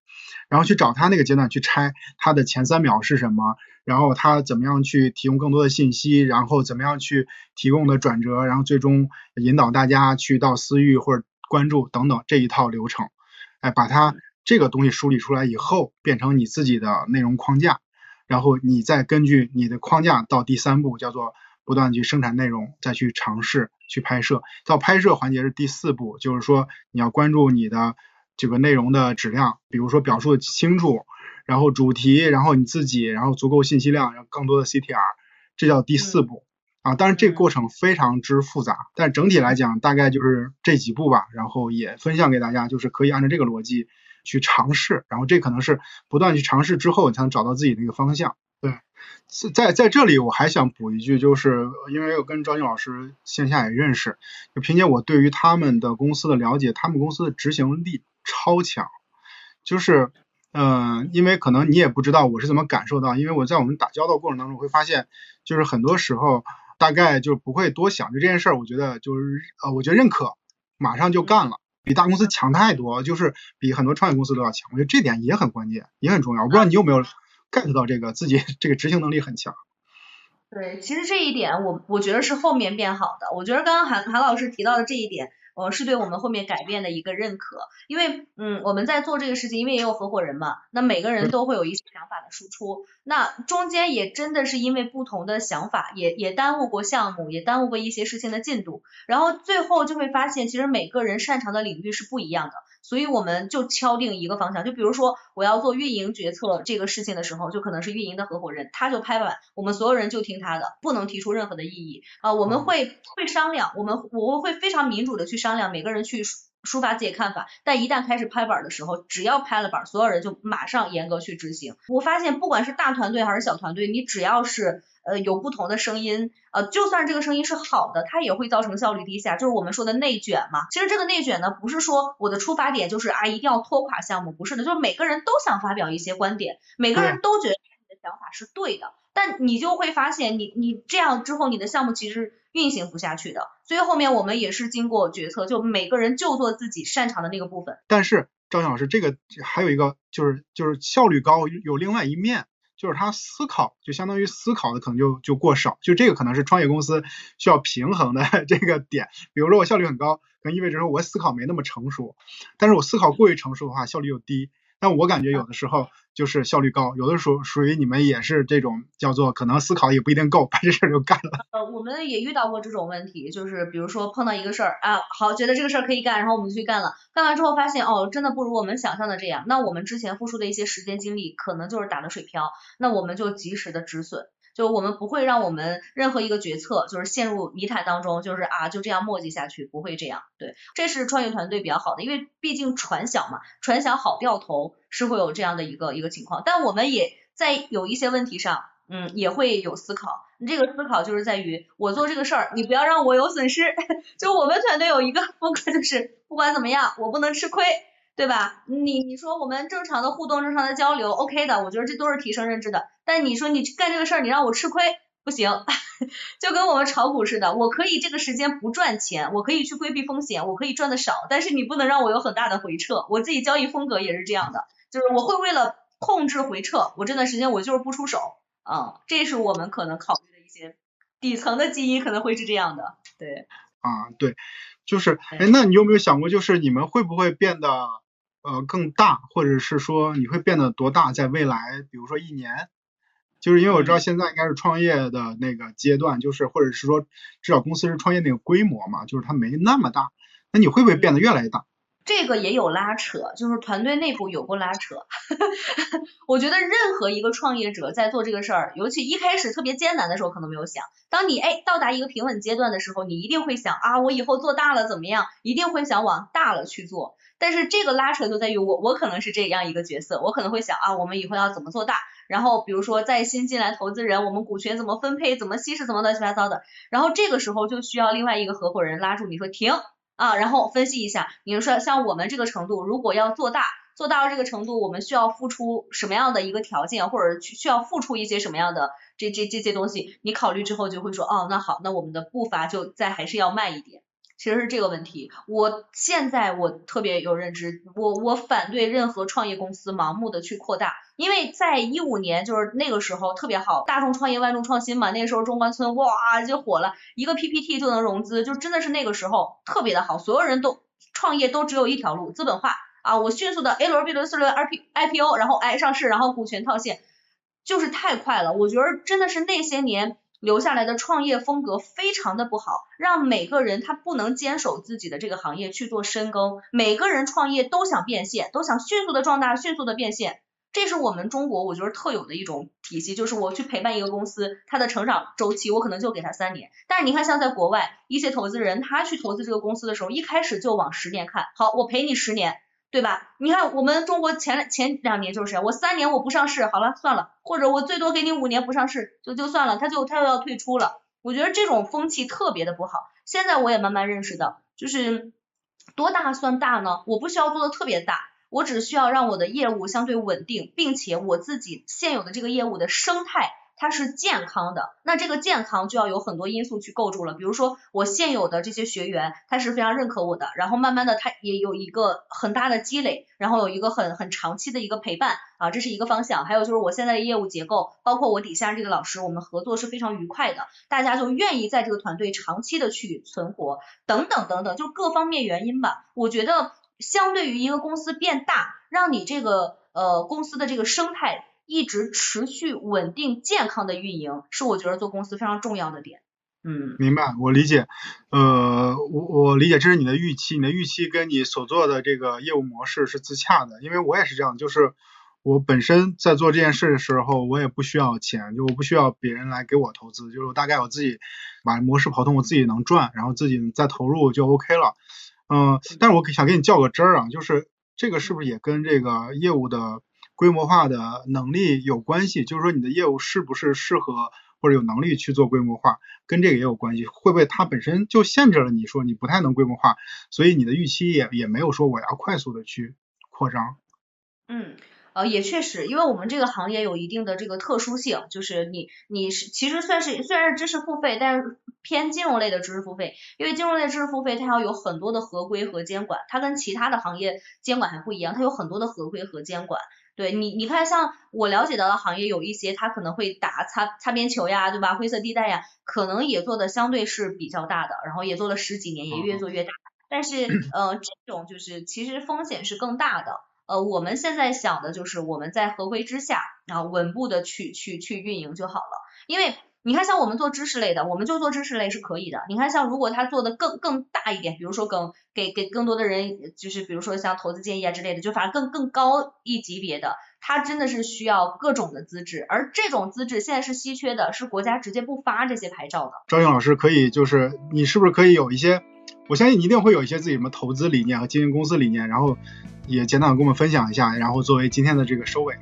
然后去找他那个阶段去拆他的前三秒是什么，然后他怎么样去提供更多的信息，然后怎么样去提供的转折，然后最终引导大家去到私域或者关注等等这一套流程，哎，把它这个东西梳理出来以后，变成你自己的内容框架，然后你再根据你的框架到第三步叫做不断地去生产内容，再去尝试去拍摄，到拍摄环节是第四步，就是说你要关注你的这个内容的质量，比如说表述的清楚，然后主题，然后你自己，然后足够信息量，然后更多的 CTR，这叫第四步。啊，当然这个过程非常之复杂，但整体来讲大概就是这几步吧，然后也分享给大家，就是可以按照这个逻辑去尝试，然后这可能是不断去尝试之后，你才能找到自己的一个方向。对，在在这里我还想补一句，就是因为我跟张静老师线下也认识，就凭借我对于他们的公司的了解，他们公司的执行力超强，就是嗯、因为可能你也不知道我是怎么感受到，因为我在我们打交道过程当中会发现，就是很多时候大概就不会多想，就这件事儿，我觉得就是呃，我觉得认可，马上就干了。比大公司强太多，就是比很多创业公司都要强。我觉得这点也很关键，也很重要。我不知道你有没有 get 到这个，自己这个执行能力很强。对，其实这一点我我觉得是后面变好的。我觉得刚刚韩韩老师提到的这一点，呃，是对我们后面改变的一个认可。因为嗯，我们在做这个事情，因为也有合伙人嘛，那每个人都会有一些想法的输出。那中间也真的是因为不同的想法，也也耽误过项目，也耽误过一些事情的进度。然后最后就会发现，其实每个人擅长的领域是不一样的。所以我们就敲定一个方向，就比如说我要做运营决策这个事情的时候，就可能是运营的合伙人，他就拍板，我们所有人就听他的，不能提出任何的异议。啊、我们会会商量，我们我会非常民主的去商量，每个人去抒抒发自己的看法，但一旦开始拍板的时候，只要拍了板，所有人就马上严格去执行。我发现不管是大团队还是小团队，你只要是呃有不同的声音，呃就算这个声音是好的，它也会造成效率低下，就是我们说的内卷嘛。其实这个内卷呢，不是说我的出发点就是啊一定要拖垮项目，不是的，就是每个人都想发表一些观点，每个人都觉得你的想法是对的，但你就会发现你你这样之后，你的项目其实运行不下去的。所以后面我们也是经过决策，就每个人就做自己擅长的那个部分。但是赵强老师，这个还有一个就是就是效率高有另外一面，就是他思考就相当于思考的可能就就过少，就这个可能是创业公司需要平衡的 这个点。比如说我效率很高，可能意味着说我思考没那么成熟，但是我思考过于成熟的话，效率又低。但我感觉有的时候就是效率高，有的时候属于你们也是这种叫做可能思考也不一定够，把这事儿就干了。呃，我们也遇到过这种问题，就是比如说碰到一个事儿啊，好，觉得这个事儿可以干，然后我们就去干了，干完之后发现哦，真的不如我们想象的这样，那我们之前付出的一些时间精力可能就是打了水漂，那我们就及时的止损。就我们不会让我们任何一个决策就是陷入泥潭当中，就是啊就这样磨叽下去，不会这样。对，这是创业团队比较好的，因为毕竟船小嘛，船小好掉头是会有这样的一个一个情况，但我们也在有一些问题上。嗯，也会有思考。这个思考就是在于我做这个事儿，你不要让我有损失。就我们团队有一个风格，就是不管怎么样，我不能吃亏，对吧？你你说我们正常的互动、正常的交流，OK 的，我觉得这都是提升认知的。但你说你干这个事儿，你让我吃亏，不行。就跟我们炒股似的，我可以这个时间不赚钱，我可以去规避风险，我可以赚的少，但是你不能让我有很大的回撤。我自己交易风格也是这样的，就是我会为了控制回撤，我这段时间我就是不出手。嗯，这是我们可能考虑的一些底层的基因，可能会是这样的。对，啊，对，就是，哎，那你有没有想过，就是你们会不会变得呃更大，或者是说你会变得多大，在未来，比如说一年，就是因为我知道现在应该是创业的那个阶段，就是或者是说至少公司是创业那个规模嘛，就是它没那么大，那你会不会变得越来越大？这个也有拉扯，就是团队内部有过拉扯。我觉得任何一个创业者在做这个事儿，尤其一开始特别艰难的时候，可能没有想。当你哎到达一个平稳阶段的时候，你一定会想啊，我以后做大了怎么样？一定会想往大了去做。但是这个拉扯就在于我，我可能是这样一个角色，我可能会想啊，我们以后要怎么做大？然后比如说在新进来投资人，我们股权怎么分配，怎么稀释，怎么乱七八糟的。然后这个时候就需要另外一个合伙人拉住你说停。啊，然后分析一下，你说像我们这个程度，如果要做大，做大到这个程度，我们需要付出什么样的一个条件，或者需需要付出一些什么样的这这这些东西，你考虑之后就会说，哦，那好，那我们的步伐就再还是要慢一点。其实是这个问题，我现在我特别有认知，我我反对任何创业公司盲目的去扩大，因为在一五年就是那个时候特别好，大众创业万众创新嘛，那个时候中关村哇就火了，一个 PPT 就能融资，就真的是那个时候特别的好，所有人都创业都只有一条路，资本化。啊，我迅速的 A 轮、B 轮、C 轮、I P I P O，然后哎上市，然后股权套现，就是太快了，我觉得真的是那些年。留下来的创业风格非常的不好，让每个人他不能坚守自己的这个行业去做深耕，每个人创业都想变现，都想迅速的壮大，迅速的变现，这是我们中国我觉得特有的一种体系，就是我去陪伴一个公司，它的成长周期我可能就给他三年，但是你看像在国外一些投资人，他去投资这个公司的时候，一开始就往十年看，好，我陪你十年。对吧？你看我们中国前前两年就是，我三年我不上市，好了算了，或者我最多给你五年不上市，就就算了，他就他又要退出了。我觉得这种风气特别的不好。现在我也慢慢认识到，就是多大算大呢？我不需要做的特别大，我只需要让我的业务相对稳定，并且我自己现有的这个业务的生态。它是健康的，那这个健康就要有很多因素去构筑了。比如说我现有的这些学员，他是非常认可我的，然后慢慢的他也有一个很大的积累，然后有一个很很长期的一个陪伴啊，这是一个方向。还有就是我现在的业务结构，包括我底下这个老师，我们合作是非常愉快的，大家就愿意在这个团队长期的去存活，等等等等，就各方面原因吧。我觉得相对于一个公司变大，让你这个呃公司的这个生态。一直持续稳定健康的运营，是我觉得做公司非常重要的点。嗯，明白，我理解。呃，我我理解，这是你的预期，你的预期跟你所做的这个业务模式是自洽的。因为我也是这样，就是我本身在做这件事的时候，我也不需要钱，就我不需要别人来给我投资，就是我大概我自己把模式跑通，我自己能赚，然后自己再投入就 OK 了。嗯，但是我想给你较个真儿啊，就是这个是不是也跟这个业务的？规模化的能力有关系，就是说你的业务是不是适合或者有能力去做规模化，跟这个也有关系。会不会它本身就限制了你说你不太能规模化，所以你的预期也也没有说我要快速的去扩张。嗯，呃，也确实，因为我们这个行业有一定的这个特殊性，就是你你是其实算是虽然是知识付费，但是偏金融类的知识付费，因为金融类知识付费它要有很多的合规和监管，它跟其他的行业监管还不一样，它有很多的合规和监管。对你，你看像我了解到的行业有一些，他可能会打擦擦边球呀，对吧？灰色地带呀，可能也做的相对是比较大的，然后也做了十几年，也越做越大。但是 呃，这种就是其实风险是更大的。呃，我们现在想的就是我们在合规之下，然后稳步的去去去运营就好了，因为。你看，像我们做知识类的，我们就做知识类是可以的。你看，像如果他做的更更大一点，比如说更给给更多的人，就是比如说像投资建议啊之类的，就反正更更高一级别的，他真的是需要各种的资质，而这种资质现在是稀缺的，是国家直接不发这些牌照的。赵颖老师可以，就是你是不是可以有一些，我相信你一定会有一些自己什么投资理念和经营公司理念，然后也简短跟我们分享一下，然后作为今天的这个收尾。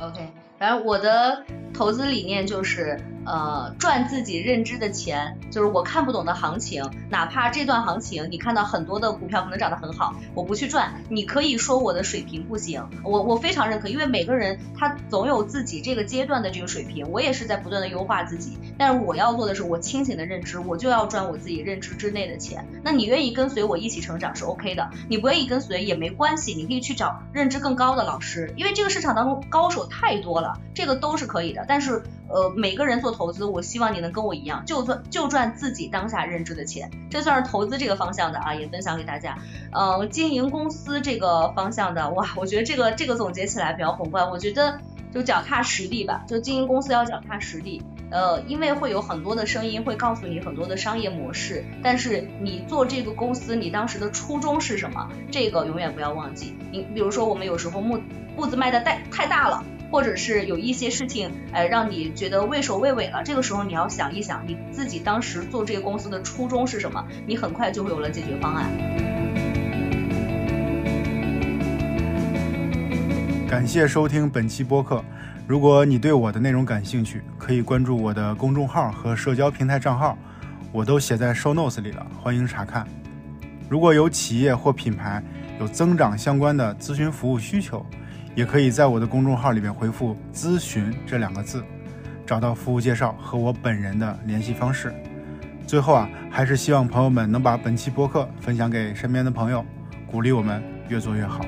OK。然后我的投资理念就是，呃，赚自己认知的钱，就是我看不懂的行情，哪怕这段行情你看到很多的股票可能涨得很好，我不去赚，你可以说我的水平不行，我我非常认可，因为每个人他总有自己这个阶段的这个水平，我也是在不断的优化自己，但是我要做的是我清醒的认知，我就要赚我自己认知之内的钱。那你愿意跟随我一起成长是 OK 的，你不愿意跟随也没关系，你可以去找认知更高的老师，因为这个市场当中高手太多了。这个都是可以的，但是呃，每个人做投资，我希望你能跟我一样，就赚就赚自己当下认知的钱，这算是投资这个方向的啊，也分享给大家。呃，经营公司这个方向的，哇，我觉得这个这个总结起来比较宏观，我觉得就脚踏实地吧，就经营公司要脚踏实地。呃，因为会有很多的声音会告诉你很多的商业模式，但是你做这个公司，你当时的初衷是什么？这个永远不要忘记。你比如说，我们有时候步步子迈的太太大了。或者是有一些事情，呃，让你觉得畏首畏尾了。这个时候你要想一想，你自己当时做这个公司的初衷是什么？你很快就会有了解决方案。感谢收听本期播客。如果你对我的内容感兴趣，可以关注我的公众号和社交平台账号，我都写在 show notes 里了，欢迎查看。如果有企业或品牌有增长相关的咨询服务需求，也可以在我的公众号里面回复“咨询”这两个字，找到服务介绍和我本人的联系方式。最后啊，还是希望朋友们能把本期播客分享给身边的朋友，鼓励我们越做越好。